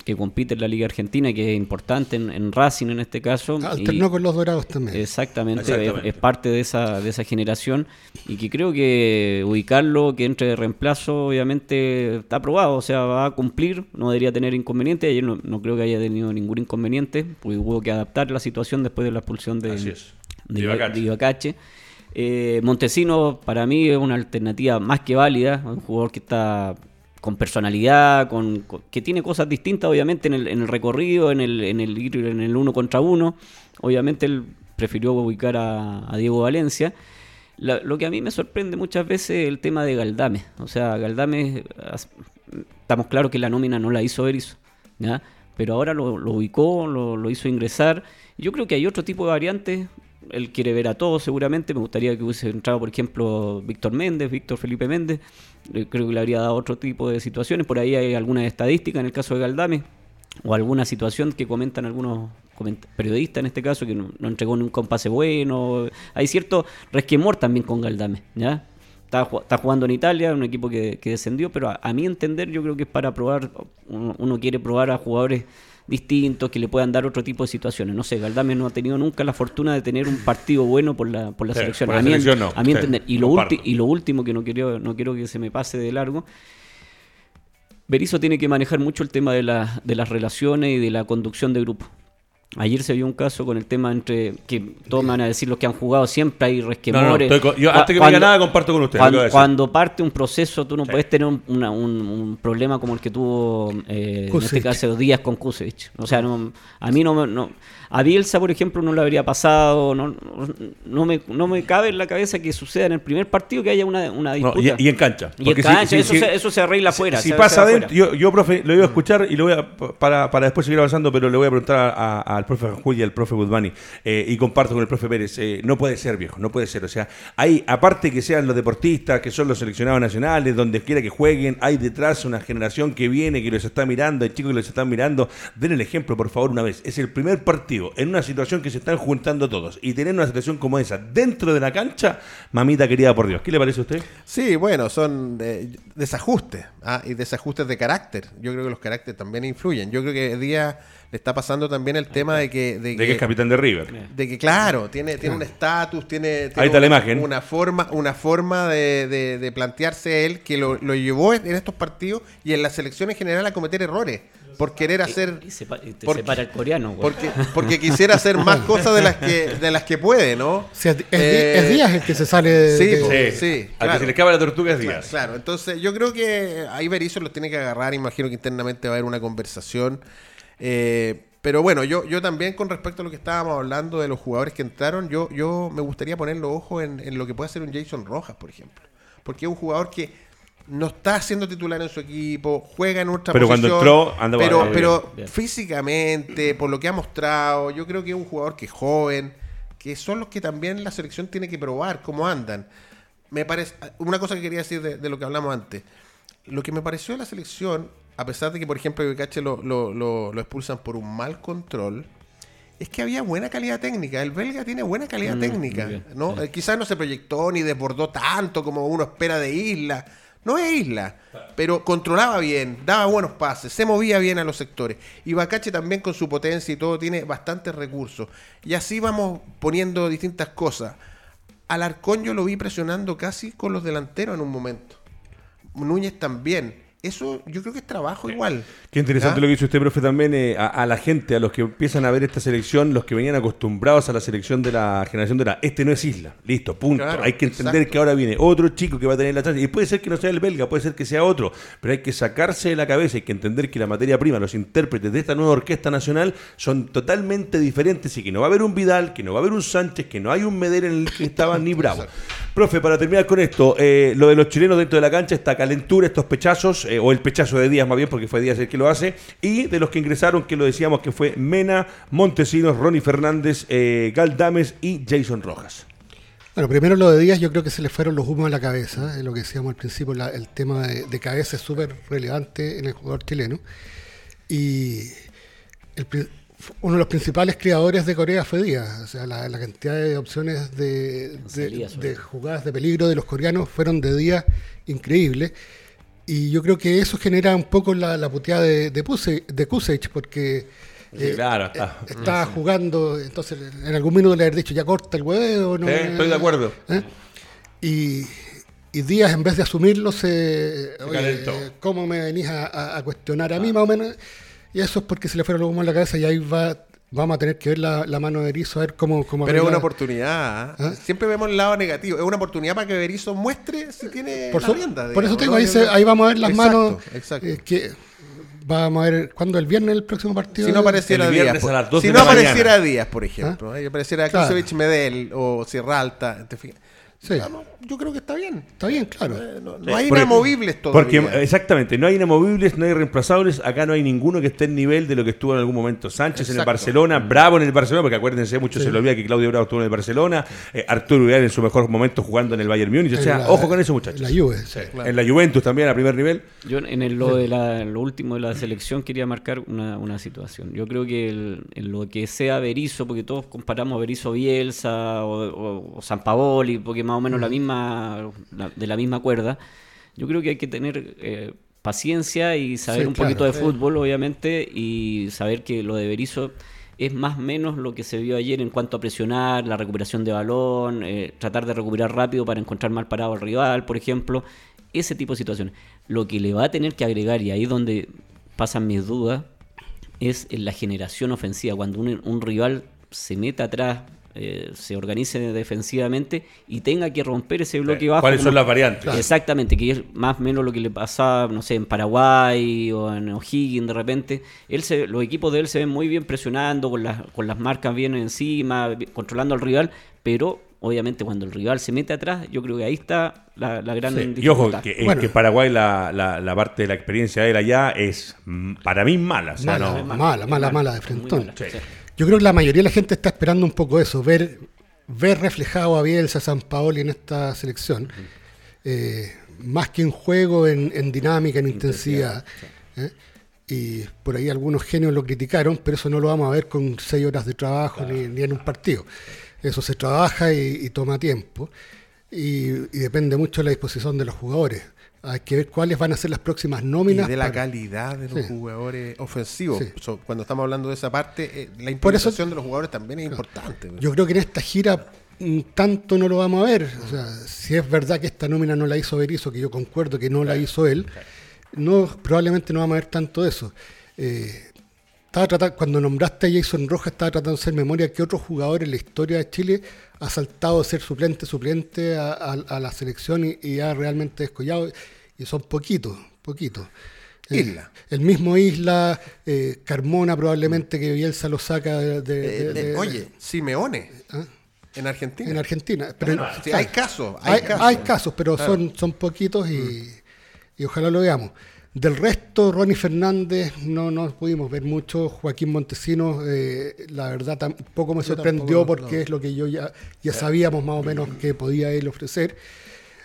que compite en la Liga Argentina, que es importante en, en Racing en este caso. y- Alternó con los dorados también. Exactamente, Exactamente. Es, es parte de esa, de esa generación y que creo que ubicarlo, que entre de reemplazo, obviamente está aprobado, o sea, va a cumplir, no debería tener inconveniente. Ayer no, no creo que haya tenido ningún inconveniente, porque hubo que adaptar la situación después de la expulsión de, Así es. de, De Ibacache. de Ibacache. Eh, Montesino para mí es una alternativa más que válida, un jugador que está con personalidad, con, que tiene cosas distintas obviamente en el, en el recorrido, en el, en el en el uno contra uno. Obviamente él prefirió ubicar a, Diego Valencia. Lo que a mí me sorprende muchas veces es el tema de Galdame. O sea, Galdame, as- estamos claros que la nómina no la hizo Berizzo, ¿ya? pero ahora lo, lo ubicó, lo, lo hizo ingresar. Yo creo que hay otro tipo de variantes. Él quiere ver a todos seguramente. Me gustaría que hubiese entrado, por ejemplo, Víctor Méndez, Víctor Felipe Méndez. Eh, Creo que le habría dado otro tipo de situaciones. Por ahí hay algunas estadísticas en el caso de Galdame. O alguna situación que comentan algunos periodistas en este caso, que no, entregó ni un compase bueno. Hay cierto resquemor también con Galdame, ¿ya? está, está jugando en Italia, un equipo que, descendió, pero a, mi entender yo creo que es para probar, uno quiere probar a jugadores distintos que le puedan dar otro tipo de situaciones. No sé, Galdame no ha tenido nunca la fortuna de tener un partido bueno por la, por la Sí, selección. por la a, selección no, a mi sí, entender. Y lo, ulti- y lo último que no quiero, no quiero que se me pase de largo, Berizzo tiene que manejar mucho el tema de, la- de las relaciones y de la conducción de grupo. Ayer se vio un caso con el tema entre que todos me van a decir los que han jugado siempre hay No, no, resquemores. estoy con- yo antes que me diga nada comparto con usted. Cuando, cuando parte un proceso, tú no puedes tener un, una- un- un problema como el que tuvo eh, en este caso Díaz con Kusevich. O sea, no, a mí no, me- no a Bielsa, por ejemplo, no le habría pasado. No, no, me, no me cabe en la cabeza que suceda en el primer partido que haya una, una No, disputa. y, y en cancha. Y en cancha, si- eso, si- se, eso se arregla afuera. Si pasa adentro, yo, yo, profe, lo iba a escuchar y lo voy a, para, para después seguir avanzando, pero le voy a preguntar al profe Julia y al profe Guzmani, eh, y comparto con el profe Pérez, eh, no puede ser, viejo, no puede ser. O sea, hay, aparte que sean los deportistas, que son los seleccionados nacionales, donde quiera que jueguen, hay detrás una generación que viene, que los está mirando, hay chicos que los están mirando. Den el ejemplo, por favor, una vez. Es el primer partido en una situación que se están juntando todos, y tener una situación como esa dentro de la cancha, mamita querida por Dios. ¿Qué le parece a usted? Sí, bueno, son eh, desajustes ah, y desajustes de carácter. Yo creo que los caracteres también influyen. Yo creo que día le está pasando también el tema de que, de De que es capitán de River. de que claro, tiene, tiene un estatus, tiene, tiene Ahí está la una, imagen. una forma, una forma de, de- de plantearse él que lo, lo llevó en, en estos partidos y en la selección en general a cometer errores por querer hacer Y se, pa- y te porque- separa el coreano. güey. porque, porque quisiera hacer más cosas de las que de las que puede, ¿no? Sea, es, Eh, es Díaz el que se sale de- sí, de-. Sí, Sí, Al que claro. se le acaba la tortuga es Claro, Díaz. claro. entonces yo creo que ahí Berizzo los tiene que agarrar, imagino que internamente va a haber una conversación. Eh, pero bueno, yo, yo también con respecto a lo que estábamos hablando de los jugadores que entraron, yo, yo me gustaría poner los ojos en, en lo que puede hacer un Jason Rojas, por ejemplo. Porque es un jugador que no está siendo titular en su equipo, juega en otra Pero cuando posición, entró, andaba pero, bien, pero bien. físicamente, por lo que ha mostrado, yo creo que es un jugador que es joven, que son los que también la selección tiene que probar cómo andan. Me parece una cosa que quería decir de, de lo que hablamos antes. Lo que me pareció de la selección, a pesar de que, por ejemplo, Becache lo, lo, lo, lo expulsan por un mal control, es que había buena calidad técnica. El belga tiene buena calidad Mm, técnica. bien, ¿no? Eh, quizás no se proyectó ni desbordó tanto como uno espera de Isla. No es Isla, pero controlaba bien, daba buenos pases, se movía bien a los sectores. Y Bacache también con su potencia y todo tiene bastantes recursos. Y así vamos poniendo distintas cosas. Alarcón yo lo vi presionando casi con los delanteros en un momento. Núñez también. Eso yo creo que es trabajo igual. Qué interesante ¿Ya? lo que dice usted, profe, también eh, a, a la gente, a los que empiezan a ver esta selección, los que venían acostumbrados a la selección de la generación de la este no es Isla, listo, punto. Claro, hay que entender exacto. que ahora viene otro chico que va a tener la chance, y puede ser que no sea el belga, puede ser que sea otro, pero hay que sacarse de la cabeza, hay que entender que la materia prima, los intérpretes de esta nueva orquesta nacional son totalmente diferentes y que no va a haber un Vidal, que no va a haber un Sánchez, que no hay un Medel en el que estaba ni Bravo. Profe, para terminar con esto, eh, lo de los chilenos dentro de la cancha, esta calentura, estos pechazos, eh, o el pechazo de Díaz más bien, porque fue Díaz el que lo hace, y de los que ingresaron, que lo decíamos que fue Mena, Montesinos, Ronnie Fernández, eh, Galdames y Jason Rojas. Bueno, primero lo de Díaz, yo creo que se le fueron los humos a la cabeza. Es lo que decíamos al principio, la- el tema de, de cabeza es súper relevante en el jugador chileno. Y el uno de los principales creadores de Corea fue Díaz. O sea, la, la cantidad de opciones de, de- de jugadas de peligro de los coreanos fueron de Díaz increíbles. Y yo creo que eso genera un poco la, la puteada de, de, Puse- de Kusevich, porque Sí, claro, está. eh, estaba jugando, entonces en algún minuto le haber dicho, ya corta el huevo. No, Sí, estoy de acuerdo. ¿Eh? Y, y Díaz, en vez de asumirlo, se. Oye, calentó. eh, ¿cómo me venís a, a- a cuestionar a mí, más o menos? Y eso es porque se le fueron los humos en la cabeza y ahí va, vamos a tener que ver la, la mano de Erizo, a ver cómo. cómo Pero es una oportunidad. ¿ah? ¿Ah? Siempre vemos el lado negativo. Es una oportunidad para que Berizzo muestre si tiene Por, la su- rienda, por eso te digo, ahí, se- ahí vamos a ver las Exacto, manos. exacto. eh, que vamos a ver cuándo el viernes el próximo partido. Si no apareciera Díaz. por- a si no apareciera Díaz, por ejemplo. ¿eh? apareciera Claro. Kusevich Medel o Sierra Alta. ¿te fijas? Sí. Ah, no, yo creo que está bien. Está bien, claro. Eh, No, hay porque- inamovibles todavía. Porque exactamente, no hay inamovibles, no hay reemplazables, acá no hay ninguno que esté en nivel de lo que estuvo en algún momento. Sánchez en el. Barcelona, Bravo en el Barcelona, porque acuérdense, mucho se le olvida que Claudio Bravo estuvo en el Barcelona, eh, Arturo Vidal en su mejor momento jugando en el Bayern Múnich, o sea, En la- ojo con eso muchachos. La Juve, sí. En la Juventus también a primer nivel. Yo en el- lo, de la- lo último de la selección quería marcar una, una situación. Yo creo que el- en lo que sea Berizzo, porque todos comparamos Berizzo Bielsa o, o, o San Paoli, porque más o menos la misma misma, de la misma cuerda. Yo creo que hay que tener eh, paciencia y saber Sí, un claro, poquito de sí. fútbol, obviamente, y saber que lo de Berizzo es más o menos lo que se vio ayer en cuanto a presionar, la recuperación de balón, eh, tratar de recuperar rápido para encontrar mal parado al rival, por ejemplo, ese tipo de situaciones. Lo que le va a tener que agregar, y ahí es donde pasan mis dudas, es en la generación ofensiva, cuando un, un rival se meta atrás, eh, se organice defensivamente y tenga que romper ese bloque bajo. ¿Cuáles son las variantes? Exactamente, que es más o menos lo que le pasaba, no sé, en Paraguay o en O'Higgins de repente. Él se, los equipos de él se ven muy bien presionando, con las, con las marcas bien encima, controlando al rival, pero obviamente cuando el rival se mete atrás, yo creo que ahí está la, la gran Sí, Y ojo, que, eh, Bueno. que Paraguay, la, la- la parte de la experiencia de él allá es mm, para mí mala. o sea, Mala, no- mala, mala, mala de Sí. sí. Yo creo que la mayoría de la gente está esperando un poco eso, ver, ver reflejado a Bielsa, a San Paoli en esta selección, eh, más que en juego, en, en dinámica, en intensidad. ¿eh? Y por ahí algunos genios lo criticaron, pero eso no lo vamos a ver con seis horas de trabajo ni, ni en un partido. Eso se trabaja y, y toma tiempo. Y, y depende mucho de la disposición de los jugadores. Hay que ver cuáles van a ser las próximas Y nóminas. de la para- calidad de los Sí. jugadores ofensivos. Sí. So, cuando estamos hablando de esa parte, eh, la implementación de los jugadores también es importante. güey. Yo creo que en esta gira tanto no lo vamos a ver. O sea, si es verdad que esta nómina no la hizo Berizzo, que yo concuerdo que no la hizo él, no probablemente no vamos a ver tanto eso. Eh, estaba tratando, cuando nombraste a Jason Rojas, estaba tratando de hacer memoria que otro jugador en la historia de Chile ha saltado de ser suplente, suplente a, a- a la selección y, y ha realmente descollado. Y son poquitos, poquitos. Eh, Isla. el mismo Isla, eh, Carmona probablemente que Bielsa lo saca de... de- Eh, de- de- oye, Simeone ¿Ah? en Argentina. en Argentina. Pero, Sí, hay casos, hay hay, casos. hay casos, pero Claro. son, son poquitos y, y ojalá lo veamos. Del resto, Ronnie Fernández no nos pudimos ver mucho. Joaquín Montesinos, eh, la verdad, tampoco me sorprendió tampoco, porque no. es lo que yo ya, ya sabíamos más o menos que podía él ofrecer.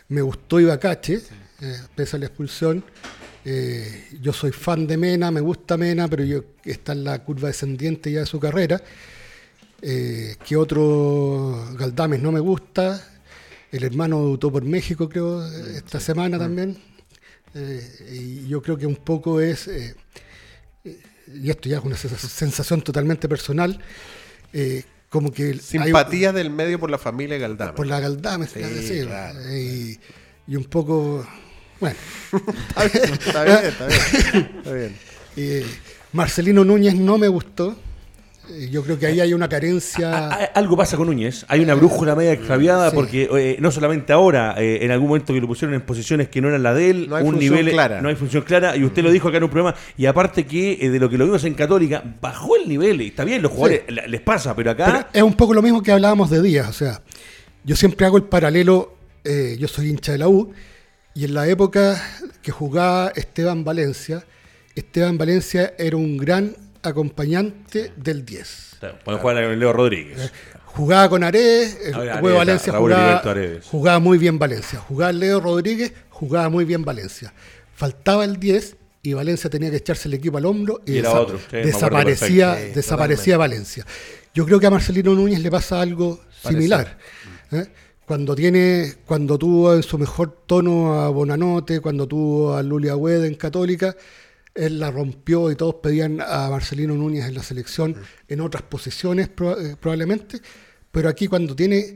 Me gustó Ibacache, eh, pese a la expulsión. Eh, yo soy fan de Mena, me gusta Mena, pero yo está en la curva descendiente ya de su carrera. Eh, que otro Galdames no me gusta. El hermano debutó por México, creo, esta semana también. Eh, y yo creo que un poco es, eh, eh, y esto ya es una sens- sensación totalmente personal, eh, como que... hay- Simpatía del medio por la familia Galdame. por la Galdames, Sí, claro. eh, y, y un poco... Bueno, Está bien, está bien, está bien. Está bien. Marcelino Núñez no me gustó. Eh, yo creo que ahí hay una A- carencia... a- Algo pasa con Núñez, hay una brújula media extraviada Sí. porque eh, no solamente ahora, eh, en algún momento que lo pusieron en posiciones que no eran la de él, No hay un función nivel clara. no hay función clara y usted lo dijo acá en un programa y aparte que eh, de lo que lo vimos en Católica bajó el nivel, y está bien, los jugadores les pasa, pero acá Pero es un poco lo mismo que hablábamos de Díaz, o sea, yo siempre hago el paralelo, eh, yo soy hincha de la U, y en la época que jugaba Esteban Valencia, Esteban Valencia era un gran acompañante del 10. cuando juega con Leo Rodríguez. Jugaba con Aredes, Aredes, Valencia Raúl jugaba, Aredes. jugaba muy bien Valencia. Jugaba Leo Rodríguez, jugaba muy bien Valencia. Faltaba el 10 y Valencia tenía que echarse el equipo al hombro y, Y era desa- otro, sí, me acuerdo desaparecía, perfecto. Sí, desaparecía Valencia. Yo creo que a Marcelino Núñez le pasa algo similar. ¿eh? Cuando tiene, cuando tuvo en su mejor tono a Bonanote, cuando tuvo a Lulia Hueda en Católica, él la rompió y todos pedían a Marcelino Núñez en la selección en otras posiciones eh, probablemente, pero aquí cuando tiene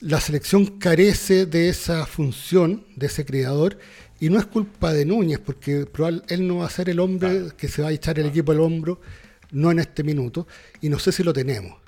la selección carece de esa función, de ese creador, y no es culpa de Núñez, porque él no va a ser el hombre que se va a echar el equipo al hombro, no en este minuto, y no sé si lo tenemos.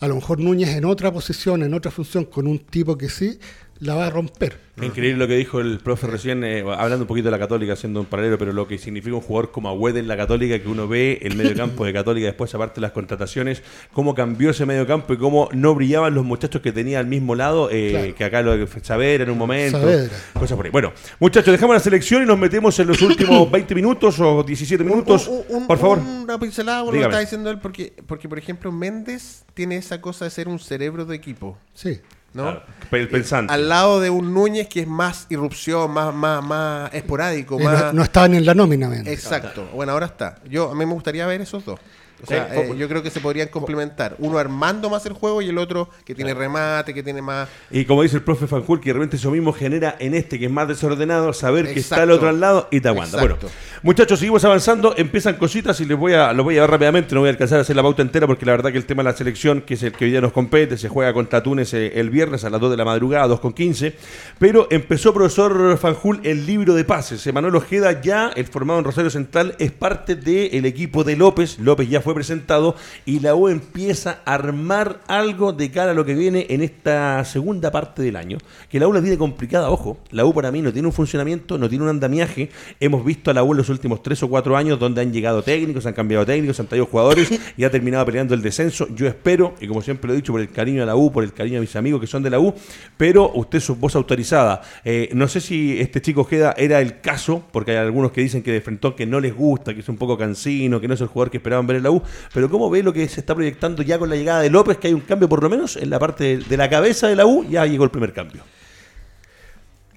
A lo mejor Núñez en otra posición, en otra función, con un tipo que sí, la va a romper. Increíble lo que dijo el profe recién, eh, hablando un poquito de la Católica, haciendo un paralelo, pero lo que significa un jugador como Agüed en la Católica, que uno ve el medio campo de Católica después, aparte de las contrataciones, cómo cambió ese medio campo y cómo no brillaban los muchachos que tenía al mismo lado, eh, Claro. que acá lo de Saavedra en un momento, Saavedra. cosas por ahí. Bueno, muchachos, dejamos la selección y nos metemos en los últimos 20 minutos o 17 minutos. Un- un- por favor. Una pincelada, lo está diciendo él, porque, porque, por ejemplo, Méndez tiene esa cosa de ser un cerebro de equipo, Sí. ¿No? Claro, el pensante. Al lado de un Núñez que es más irrupción, más, más, más esporádico, Eh, más... no, no estaba ni en la nómina. Exacto. Bueno, ahora está. Yo, a mí me gustaría ver esos dos. O sea, Eh, eh, yo creo que se podrían complementar. Uno armando más el juego y el otro que tiene remate, que tiene más... Y como dice el profe Fanjul, que de repente eso mismo genera en este que es más desordenado, saber que está el Exacto. otro al lado y te aguanta. Bueno, muchachos, seguimos avanzando, empiezan cositas y les voy a, lo voy a dar rápidamente, no voy a alcanzar a hacer la pauta entera porque la verdad que el tema de la selección, que es el que hoy día nos compete, se juega contra Túnez eh, el viernes a las 2 de la madrugada, 2 con 15, pero empezó profesor Fanjul el libro de pases. Emanuel Ojeda ya, el formado en Rosario Central, es parte del equipo de López, López ya fue presentado y la U empieza a armar algo de cara a lo que viene en esta segunda parte del año. Que la U la tiene complicada, ojo. La U para mí no tiene un funcionamiento, no tiene un andamiaje. Hemos visto a la U en los últimos tres o cuatro años donde han llegado técnicos, han cambiado técnicos, han traído jugadores y ha terminado peleando el descenso. Yo espero, y como siempre lo he dicho, por el cariño a la U, por el cariño a mis amigos que son de la U, pero usted es su voz autorizada. Eh, no sé si este chico Ojeda era el caso, porque hay algunos que dicen que de Frentón que no les gusta, que es un poco cansino, que no es el jugador que esperaban ver en la U, pero ¿cómo ve lo que se está proyectando ya con la llegada de López, que hay un cambio por lo menos en la parte de, la cabeza de la U? Ya llegó el primer cambio.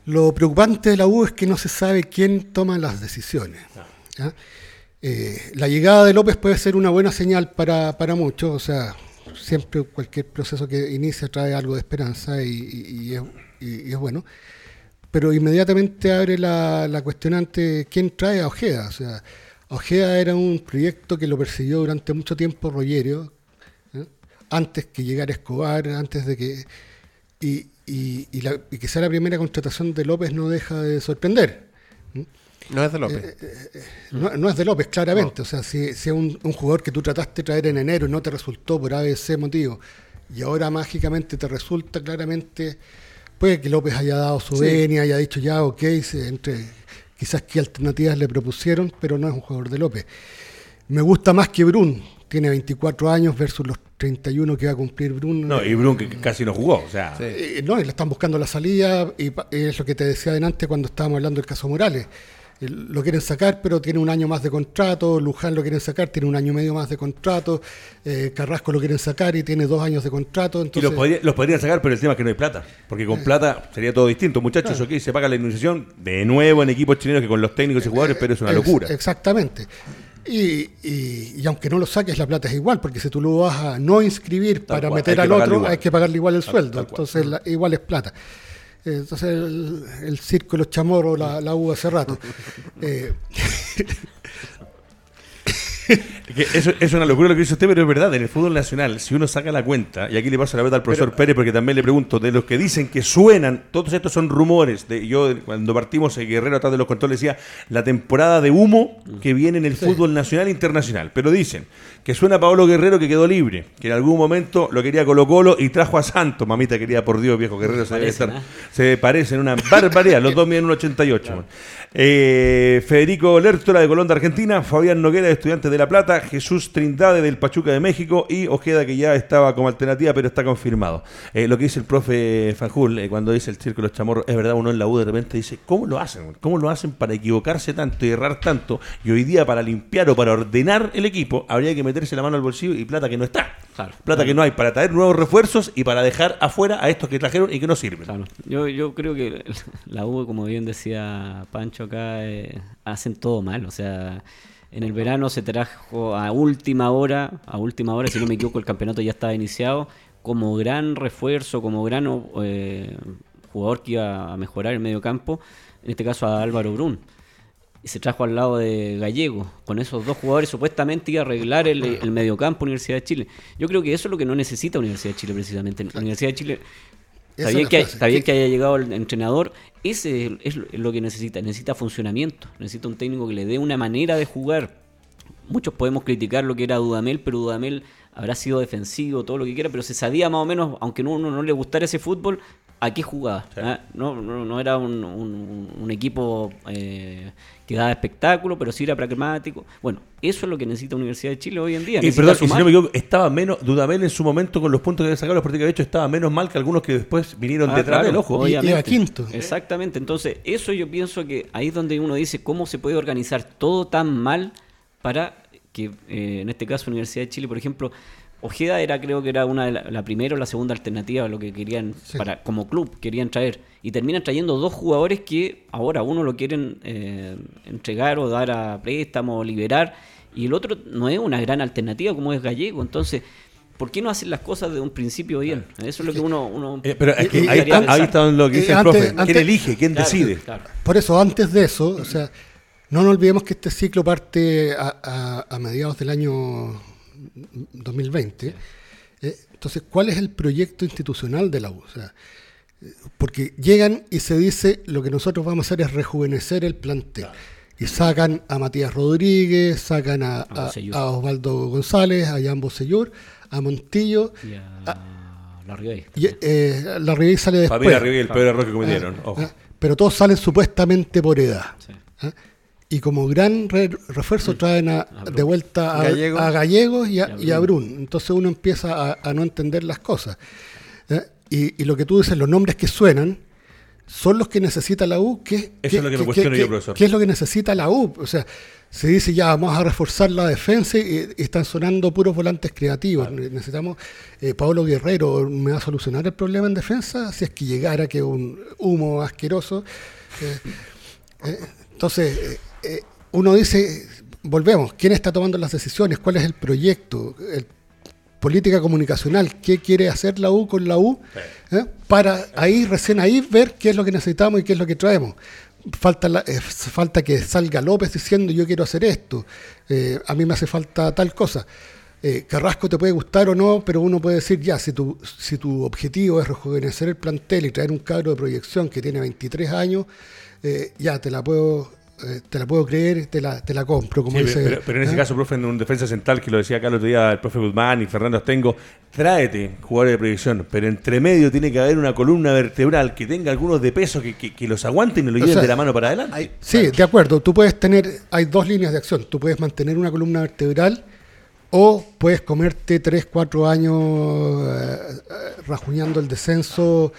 Lo preocupante de la U es que no se sabe quién toma las decisiones. ¿ya? Eh, la llegada de López puede ser una buena señal para, para muchos, o sea, siempre cualquier proceso que inicia trae algo de esperanza y, y- y es, y- y es bueno, pero inmediatamente abre la, la cuestionante quién trae a Ojeda. O sea, Ojeda era un proyecto que lo persiguió durante mucho tiempo Rogerio, ¿eh? antes que llegara Escobar, antes de que... Y, y, y la- y sea la primera contratación de López no deja de sorprender. No es de López. No, no es de López, claramente. O sea, si, si es un, un jugador que tú trataste de traer en enero y no te resultó por ABC motivo, y ahora mágicamente te resulta claramente, puede que López haya dado su venia, haya dicho ya, ok, se- entre quizás qué alternativas le propusieron, pero no es un jugador de López. Me gusta más que Brun, tiene 24 años versus los 31 que va a cumplir Brun. No, y Brun que casi no jugó, o sea... Eh, no, y le están buscando la salida, y pa- es lo que te decía adelante cuando estábamos hablando del caso Morales. Eh, Lo quieren sacar, pero tiene un año más de contrato. Luján lo quieren sacar, tiene un año y medio más de contrato. eh, Carrasco lo quieren sacar y tiene dos años de contrato. Y Entonces, los, podría- los podrían sacar, pero el tema es que no hay plata. Porque con plata sería todo distinto. Muchachos, ok, se paga la indemnización de nuevo en equipos chilenos que con los técnicos y jugadores, pero es una locura. Exactamente. Y, y- y aunque no lo saques, la plata es igual, porque si tú lo vas a no inscribir Tal para cual, meter al otro, igual. hay que pagarle igual el Tal- sueldo. tal. Entonces, la- igual es plata. Entonces, el, el los chamorros la, la hubo hace rato. Eh, eso es una locura lo que dice usted, pero es verdad, en el fútbol nacional, si uno saca la cuenta, y aquí le paso la verdad al profesor Pérez, porque también le pregunto, de los que dicen que suenan, todos estos son rumores, de, yo cuando partimos el Guerrero atrás de los controles decía, la temporada de humo que viene en el fútbol nacional e internacional, pero dicen que suena Paolo Guerrero que quedó libre, que en algún momento lo quería Colo Colo y trajo a Santos, mamita quería, por Dios, viejo Guerrero, se, debe estar- ¿eh? se parecen una barbaridad, los dos miden un 88. man. Eh, Federico Lertora de Colón de Argentina, Fabián Noguera de Estudiantes de La Plata, Jesús Trindade del Pachuca de México y Ojeda que ya estaba como alternativa pero está confirmado. Eh, lo que dice el profe Fanjul eh, cuando dice el los chamorros, es verdad, uno en la U de repente dice, ¿cómo lo hacen? ¿Cómo lo hacen para equivocarse tanto y errar tanto? Y hoy día para limpiar o para ordenar el equipo habría que meterse la mano al bolsillo y plata que no está. Claro. Plata que no hay para traer nuevos refuerzos y para dejar afuera a estos que trajeron y que no sirven. Claro. Yo, yo creo que la U, como bien decía Pancho acá, eh, hacen todo mal. O sea, en el verano se trajo a última hora, a última hora, si no me equivoco, el campeonato ya estaba iniciado, como gran refuerzo, como gran eh, jugador que iba a mejorar el medio campo, en este caso a Álvaro Brun. Y se trajo al lado de Gallego. Con esos dos jugadores supuestamente iba a arreglar el, el mediocampo Universidad de Chile. Yo creo que eso es lo que no necesita Universidad de Chile precisamente. Universidad de Chile Está es bien, que, está bien ¿Qué- que haya llegado el entrenador, ese es lo que necesita, necesita funcionamiento, necesita un técnico que le dé una manera de jugar. Muchos podemos criticar lo que era Dudamel, pero Dudamel habrá sido defensivo, todo lo que quiera, pero se sabía más o menos, aunque no, uno no le gustara ese fútbol, a qué jugaba. ¿ah? No, no, no era un, un- un equipo eh, que daba espectáculo, pero sí era pragmático. Bueno, eso es lo que necesita Universidad de Chile hoy en día. Y perdón, y si no me equivoco, estaba menos, Dudamel en su momento con los puntos que había sacado los partidos que había hecho, estaba menos mal que algunos que después vinieron Ah, detrás claro, del ojo. Y- iba quinto. Exactamente. Entonces, eso yo pienso que ahí es donde uno dice cómo se puede organizar todo tan mal para que, eh, en este caso, Universidad de Chile, por ejemplo, Ojeda era, creo que era una de la, la primera o la segunda alternativa a lo que querían Sí. para como club querían traer y terminan trayendo dos jugadores que ahora uno lo quieren eh, entregar o dar a préstamo o liberar y el otro no es una gran alternativa como es Gallego. Entonces, ¿por qué no hacen las cosas de un principio bien? Eso es lo que uno... uno Eh, pero es que ahí, está, ahí está lo que dice eh, el antes- profe. ¿Quién antes- elige? ¿Quién Claro, decide? claro. Por eso, antes de eso, o sea, no nos olvidemos que este ciclo parte a, a- a mediados del año 2020. Eh, entonces, ¿cuál es el proyecto institucional de la U? O sea, porque llegan y se dice lo que nosotros vamos a hacer es rejuvenecer el plantel. Y sacan a Matías Rodríguez, sacan a, a- Bocellur. a Osvaldo González, a Jan Bocellur, a Montillo. Y a la Ribey. Y, eh, la Ribey sale después. Para mí arriba el peor error que cometieron. Ah, Ojo. ah, pero todos salen supuestamente por edad. Sí. ¿ah? Y como gran re- refuerzo traen a- de vuelta a, Gallegos. a Gallegos y a, Y a y a Brun. Entonces uno empieza a, a no entender las cosas. ¿eh? Y, y lo que tú dices, los nombres que suenan, son los que necesita la U. ¿Qué, Eso es lo que me cuestiono yo, profesor. ¿Qué es lo que necesita la U? O sea, se dice ya vamos a reforzar la defensa y, y están sonando puros volantes creativos. Necesitamos, eh, Pablo Guerrero me va a solucionar el problema en defensa si es que llegara que un humo asqueroso. Eh, eh, entonces, eh, uno dice, volvemos, ¿quién está tomando las decisiones? ¿Cuál es el proyecto? El- política comunicacional, qué quiere hacer la U con la U, ¿eh? para ahí, recién ahí, ver qué es lo que necesitamos y qué es lo que traemos. Falta, la- eh, falta que salga López diciendo yo quiero hacer esto, eh, a mí me hace falta tal cosa. Carrasco te puede gustar o no, pero uno puede decir ya, si tu, si tu objetivo es rejuvenecer el plantel y traer un cabro de proyección que tiene 23 años, ya te la puedo eh, te la puedo creer, te la, te la compro, como Sí, dice. pero, pero en ese ¿eh? caso, profe, en un defensa central, que lo decía acá el otro día el profe Guzmán y Fernando Astengo, tráete jugadores de proyección, pero entre medio tiene que haber una columna vertebral que tenga algunos de peso que, que- que los aguanten y lo O lleven sea, de la mano para adelante. Hay- Sí, de acuerdo. Tú puedes tener, hay dos líneas de acción. Tú puedes mantener una columna vertebral o puedes comerte 3, 4 años eh, eh, rajuñando el descenso.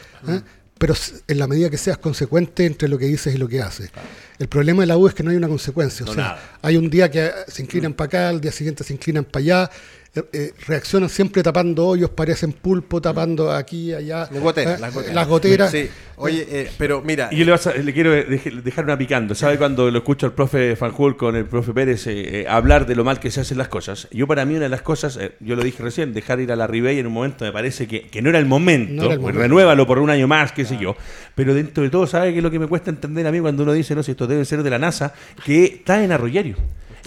Pero en la medida que seas consecuente entre lo que dices y lo que haces. El problema de la U es que no hay una consecuencia. O sea, nada. hay un día que se inclinan para acá, al día siguiente se inclinan para allá. Eh, eh, reaccionan siempre tapando hoyos, parecen pulpo, tapando aquí y allá. Las goteras, ¿eh? las goteras. Las goteras. Sí. Oye, eh, pero mira, Y yo le, vas a- le quiero dej- dejar una picando. ¿Sabe cuando lo escucho al profe Fanjul con el profe Pérez eh, eh, hablar de lo mal que se hacen las cosas? Yo para mí una de las cosas, eh, yo lo dije recién, dejar ir a la Ribey en un momento me parece que, que no era el momento. No era el pues momento. renuévalo por un año más, qué sé yo. Pero dentro de todo, ¿sabe qué es lo que me cuesta entender a mí cuando uno dice, no, si esto debe ser de la NASA, que traen a Rogerio?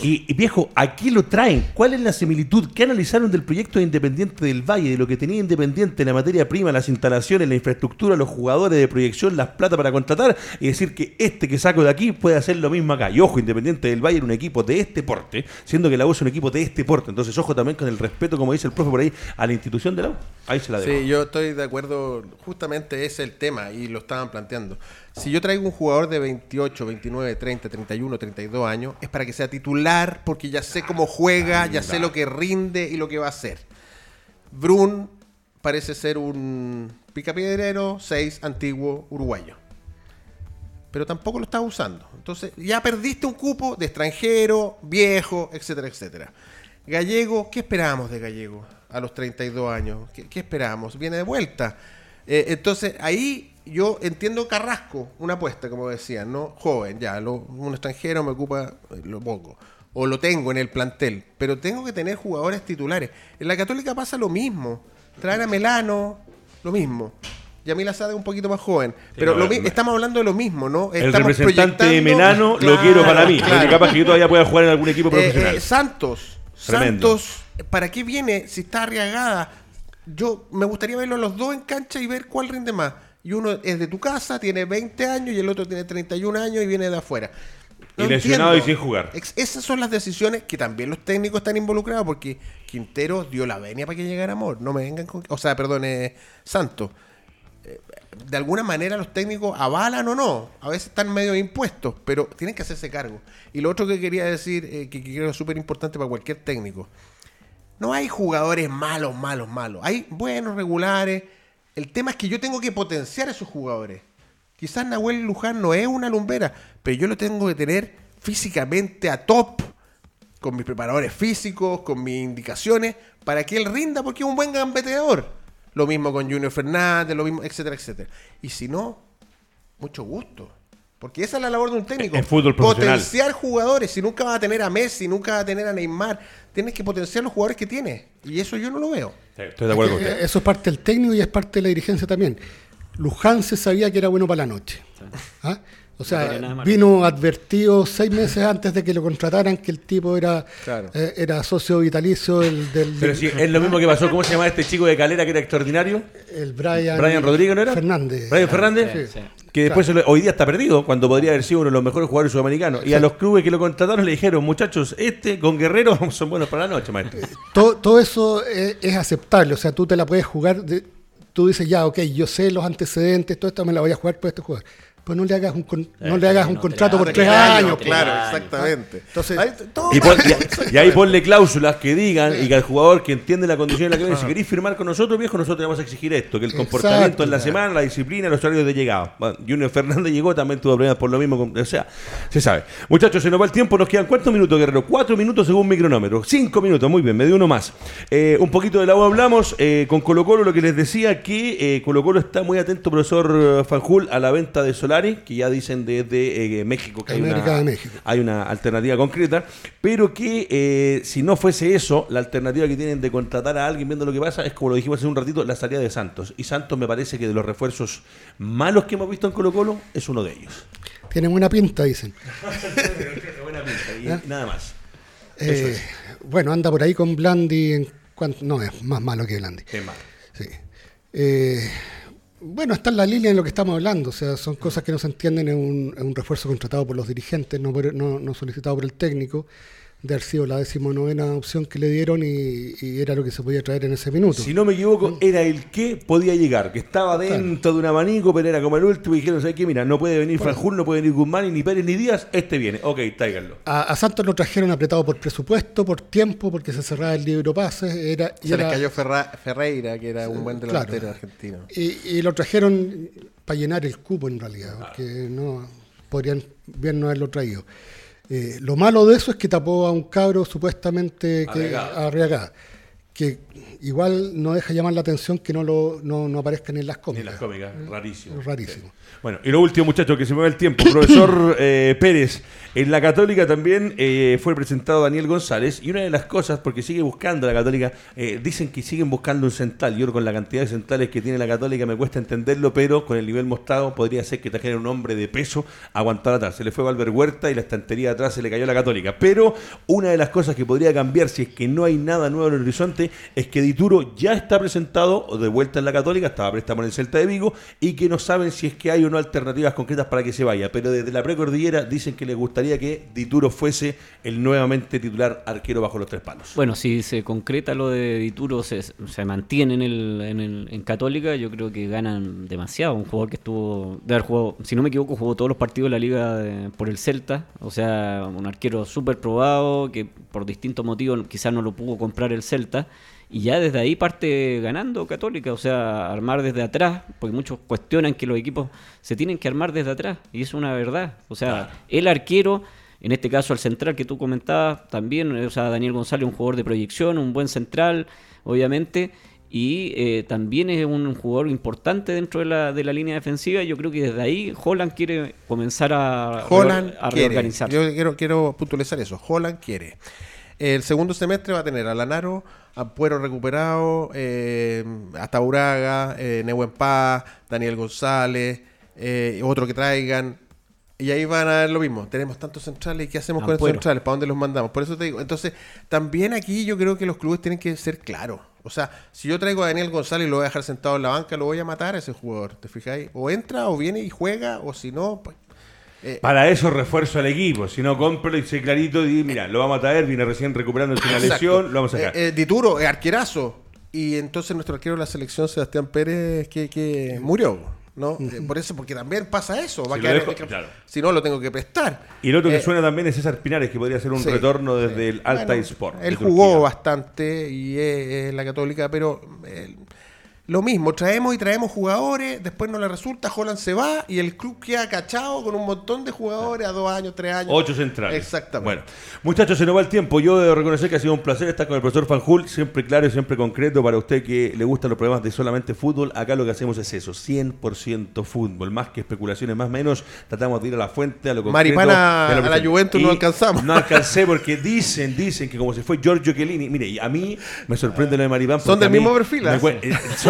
Y, y, viejo, ¿a qué lo traen? ¿Cuál es la similitud? ¿Qué analizaron del proyecto de Independiente del Valle, de lo que tenía Independiente en la materia prima, las instalaciones, la infraestructura, los jugadores de proyección, las plata para contratar? Y decir que este que saco de aquí puede hacer lo mismo acá. Y ojo, Independiente del Valle era un equipo de este porte, siendo que la U es un equipo de este porte. Entonces, ojo también con el respeto, como dice el profe por ahí, a la institución de la U. Ahí se la dejo. Sí, yo estoy de acuerdo, justamente ese es el tema y lo estaban planteando. Si yo traigo un jugador de 28, 29, 30, 31, 32 años, es para que sea titular porque ya sé cómo juega, ya sé lo que rinde y lo que va a hacer. Brun parece ser un picapiedrero, 6, antiguo, uruguayo. Pero tampoco lo estás usando. Entonces ya perdiste un cupo de extranjero, viejo, etcétera, etcétera. Gallego, ¿qué esperábamos de Gallego a los 32 años? ¿Qué, qué esperábamos? Viene de vuelta. Eh, entonces ahí yo entiendo Carrasco, una apuesta, como decían, ¿no? Joven, ya, lo- un extranjero me ocupa, eh, lo pongo. O lo tengo en el plantel. Pero tengo que tener jugadores titulares. En la Católica pasa lo mismo. Traer a Melano, lo mismo. Yamil Asad es un poquito más joven. Pero no, lo no, estamos hablando de lo mismo, ¿no? El Estamos representante de proyectando- Melano lo Claro, quiero para mí. claro. Porque capaz que yo todavía pueda jugar en algún equipo Eh, profesional. eh, Santos. Tremendo. Santos, ¿para qué viene si está arriesgada? Yo me gustaría verlo los dos en cancha y ver cuál rinde más. Y uno es de tu casa, tiene 20 años, y el otro tiene 31 años y viene de afuera. Y lesionado entiendo. y sin jugar. Esas son las decisiones que también los técnicos están involucrados porque Quintero dio la venia para que llegara Amor. No me vengan con... O sea, perdón, eh, Santos. Eh, De alguna manera los técnicos avalan o no. A veces están medio impuestos, pero tienen que hacerse cargo. Y lo otro que quería decir, eh, que, que creo que es súper importante para cualquier técnico. No hay jugadores malos, malos, malos. Hay buenos, regulares. El tema es que yo tengo que potenciar a esos jugadores. Quizás Nahuel Luján no es una lumbera, pero yo lo tengo que tener físicamente a top, con mis preparadores físicos, con mis indicaciones, para que él rinda porque es un buen gambeteador. Lo mismo con Junior Fernández, lo mismo, etcétera, etcétera. Y si no, mucho gusto. Porque esa es la labor de un técnico. En fútbol profesional. Potenciar jugadores. Si nunca vas a tener a Messi, nunca vas a tener a Neymar, tienes que potenciar los jugadores que tienes. Y eso yo no lo veo. Sí, Estoy de acuerdo con Eh, usted. Eso es parte del técnico y es parte de la dirigencia también. Luján se sabía que era bueno para la noche. ¿Ah? O sea, vino advertido seis meses antes de que lo contrataran que el tipo era, Claro. eh, era socio vitalicio del, del- Pero sí, es lo mismo que pasó. ¿Cómo se llama este chico de Calera que era extraordinario? el Brian, Brian Rodríguez, ¿no era? Fernández. Brian Fernández. Sí, sí. Que después hoy día está perdido, cuando podría haber sido uno de los mejores jugadores sudamericanos. Y a los clubes que lo contrataron le dijeron, muchachos, este con Guerrero son buenos para la noche, maestro. todo, todo eso es, es aceptable, o sea, tú te la puedes jugar, de- tú dices ya, ok, yo sé los antecedentes, todo esto me la voy a jugar por este jugador. Pues no le hagas un, con- no le hagas un no, contrato por tres años, tres claro, años. exactamente. Entonces- Ahí Y, mal. pon- y- y ahí ponle cláusulas que digan y que al jugador que entiende la condición en la que si queréis firmar con nosotros, viejo, nosotros te vamos a exigir esto, que el comportamiento Exacto, en la claro. semana, la disciplina, los horarios de llegada. Bueno, Junior Fernández llegó, también tuvo problemas por lo mismo, o sea, se sabe. Muchachos, se nos va el tiempo, nos quedan cuántos minutos, Guerrero? Cuatro minutos según mi cronómetro, cinco minutos, muy bien, me dio uno más. Eh, un poquito de la U hablamos, eh, con Colo Colo lo que les decía, que eh, Colo Colo está muy atento, profesor eh, Fanjul, a la venta de Que ya dicen desde eh, México que hay una, de México. hay una alternativa concreta, pero que eh, si no fuese eso, la alternativa que tienen de contratar a alguien viendo lo que pasa es, como lo dijimos hace un ratito, la salida de Santos. Y Santos me parece que de los refuerzos malos que hemos visto en Colo Colo es uno de ellos. Tienen buena pinta, dicen. Y nada más. Eh, Bueno, anda por ahí con Blandi, en cuanto, no, es más malo que Blandi. Qué mal. Sí. Eh, bueno, está en la línea en lo que estamos hablando, o sea, son cosas que no se entienden en un, refuerzo contratado por los dirigentes, no solicitado por el técnico, de haber sido la decimonovena opción que le dieron y, y era lo que se podía traer en ese minuto. Si no me equivoco, era el que podía llegar, que estaba dentro de un abanico, pero era como el último y dijeron, ¿sabes qué? Mira, no puede venir Franjul, no puede venir Guzmán, ni Pérez, ni Díaz, este viene. Ok, tráiganlo. A, a Santos lo trajeron apretado por presupuesto, por tiempo, porque se cerraba el libro pases, era, y Se les era- cayó Ferra- Ferreira, que era un buen Claro. delantero argentino. Y, y lo trajeron para llenar el cupo en realidad, porque no podrían bien no haberlo traído. Eh, lo malo de eso es que tapó a un cabro supuestamente que Arriagada. Que igual no deja llamar la atención que no lo no, no aparezcan en las cómicas. las cómicas, rarísimo. Rarísimo. Bueno, y lo último, muchachos, que se me va el tiempo. Profesor eh, Pérez, en la Católica también eh, fue presentado Daniel González. Y una de las cosas, porque sigue buscando la Católica, eh, dicen que siguen buscando un central. Yo con la cantidad de centrales que tiene la Católica me cuesta entenderlo, pero con el nivel mostrado podría ser que trajera un hombre de peso a aguantar atrás. Se le fue Valver Huerta y la estantería atrás se le cayó a la Católica. Pero una de las cosas que podría cambiar si es que no hay nada nuevo en el horizonte es que Dituro ya está presentado de vuelta en la Católica, estaba préstamo en el Celta de Vigo y que no saben si es que hay o no alternativas concretas para que se vaya. Pero desde la precordillera dicen que les gustaría que Dituro fuese el nuevamente titular arquero bajo los tres palos. Bueno, si se concreta lo de Dituro, se, se mantiene en, el, en, Católica, yo creo que ganan demasiado. Un jugador que estuvo, de haber jugado, si no me equivoco, jugó todos los partidos de la liga por el Celta. O sea, un arquero súper probado que por distintos motivos quizás no lo pudo comprar el Celta. Y ya desde ahí parte ganando Católica, o sea, armar desde atrás, porque muchos cuestionan que los equipos se tienen que armar desde atrás, y es una verdad. O sea, el arquero, en este caso el central que tú comentabas, también, o sea, Daniel González, un jugador de proyección, un buen central, obviamente, y eh, también es un jugador importante dentro de la, de la línea defensiva. Yo creo que desde ahí Holland quiere comenzar a, Holland a reorganizarse. Yo quiero, quiero puntualizar eso. Holland quiere. El segundo semestre va a tener a Lanaro, a Puero recuperado, eh, hasta Uraga, eh, Nehuen Paz, Daniel González, eh, otro que traigan. Y ahí van a ver lo mismo. Tenemos tantos centrales. ¿Qué hacemos con esos Ampuero. centrales? ¿Para dónde los mandamos? Por eso te digo. Entonces, también aquí yo creo que los clubes tienen que ser claros. O sea, si yo traigo a Daniel González y lo voy a dejar sentado en la banca, lo voy a matar a ese jugador. ¿Te fijáis? O entra, o viene y juega, o si no, pues. Eh, Para eso refuerzo al equipo. Si no, compro y sé clarito y mira, lo vamos a traer, viene recién recuperando una Exacto. lesión, lo vamos a sacar. Eh, eh, Dituro, arquerazo. Y entonces nuestro arquero de la selección, Sebastián Pérez, que, que murió. ¿no? Eh, por eso, porque también pasa eso. Va Si a quedar dejo- el- claro. Si no, lo tengo que prestar. y el otro que Eh, suena también es César Pinares, que podría ser un sí, retorno desde el. Alta Bueno, Sport. Él jugó Turquía. bastante y es, es la católica, pero eh, lo mismo, traemos y traemos jugadores, después no le resulta, Holland se va y el club queda cachado con un montón de jugadores a dos años, tres años. Ocho centrales. Exactamente. Bueno, muchachos, se nos va el tiempo. Yo debo reconocer que ha sido un placer estar con el profesor Fanjul, siempre claro y siempre concreto para usted que le gustan los problemas de solamente fútbol. Acá lo que hacemos es eso, 100% fútbol, más que especulaciones, más menos. Tratamos de ir a la fuente, a lo concreto. Maripana lo a la. Juventus no alcanzamos. No alcancé porque dicen, dicen que como se fue Giorgio Chiellini, mire, y a mí me sorprende lo de Maripán. Son del a mismo perfil,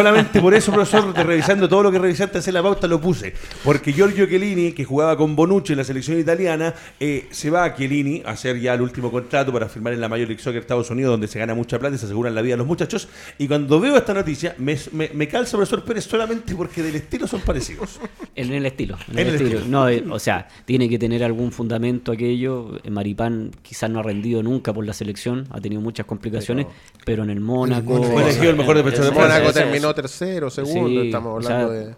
solamente por eso, profesor, de revisando todo lo que revisaste hacer la pauta, lo puse. Porque Giorgio Chiellini, que jugaba con Bonucci en la selección italiana, eh, se va a Chiellini a hacer ya el último contrato para firmar en la Major League Soccer de Estados Unidos, donde se gana mucha plata y se aseguran la vida a los muchachos. Y cuando veo esta noticia, me, me, me calza profesor Pérez solamente porque del estilo son parecidos. En el estilo. En En el estilo. estilo. No, eh, o sea, tiene que tener algún fundamento aquello. Eh, Maripán quizás no ha rendido nunca por la selección, ha tenido muchas complicaciones, pero, en el Mónaco. Fue elegido el mejor defensor de. Mónaco terminó tercero, segundo, Sí, estamos o sea, hablando de...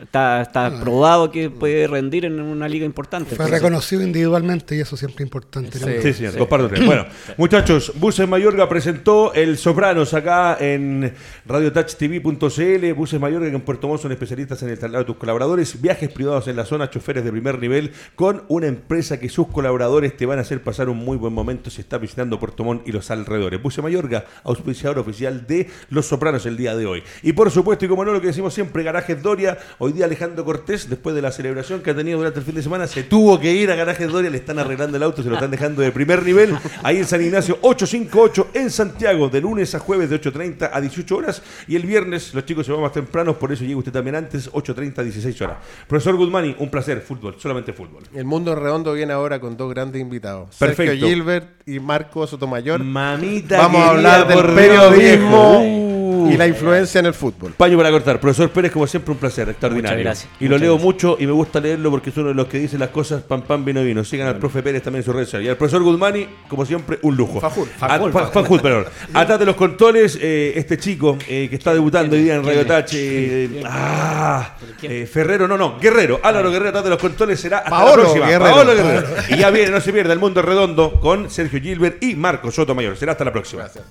Está, está probado que puede rendir en una liga importante. Fue reconocido individualmente y eso siempre es importante. Sí. Sí, señor, comparto tres. Bueno, muchachos, Buses Mayorga presentó el Sopranos acá en radiotouchtv.cl. Buses Mayorga, que en Puerto Montt son especialistas en el traslado de tus colaboradores, viajes privados en la zona, choferes de primer nivel, con una empresa que sus colaboradores te van a hacer pasar un muy buen momento si estás visitando Puerto Montt y los alrededores. Buses Mayorga, auspiciador oficial de Los Sopranos el día de hoy. Y por supuesto, y como no lo que decimos siempre, Garajes Doria, hoy día Alejandro Cortés, después de la celebración que ha tenido durante el fin de semana, se tuvo que ir a Garajes Doria, le están arreglando el auto, se lo están dejando de primer nivel, ahí en San Ignacio 858 en Santiago, de lunes a jueves de 8.30 a 18 horas, y el viernes los chicos se van más tempranos, por eso llega usted también antes, 8.30 a 16 horas. Profesor Guzmani, un placer, fútbol, solamente fútbol. El mundo redondo viene ahora con dos grandes invitados. Perfecto. Sergio Gilbert y Marco Sotomayor. Mamita Vamos a hablar del periodismo viejo. Y la influencia en el fútbol. Paño para cortar. Profesor Pérez, como siempre, un placer, extraordinario. Muchas gracias. Y lo leo gracias. mucho y me gusta leerlo porque es uno de los que dice las cosas pam pam vino vino. Sigan al profe Pérez también en su red social. Y al profesor Guzmani, como siempre, un lujo. Fajul, Ah, Fa- Fajul, perdón. Atrás de los controles, eh, este chico eh, que está debutando hoy día en Radio Touch. eh, ah, eh, Ferrero, no, no, Guerrero. Álvaro Guerrero atrás de los controles será hasta Paolo la próxima. Guerrero. Paolo Guerrero. Y ya viene, no se pierda el mundo redondo con Sergio Gilbert y Marco Sotomayor. Será hasta la próxima. Gracias.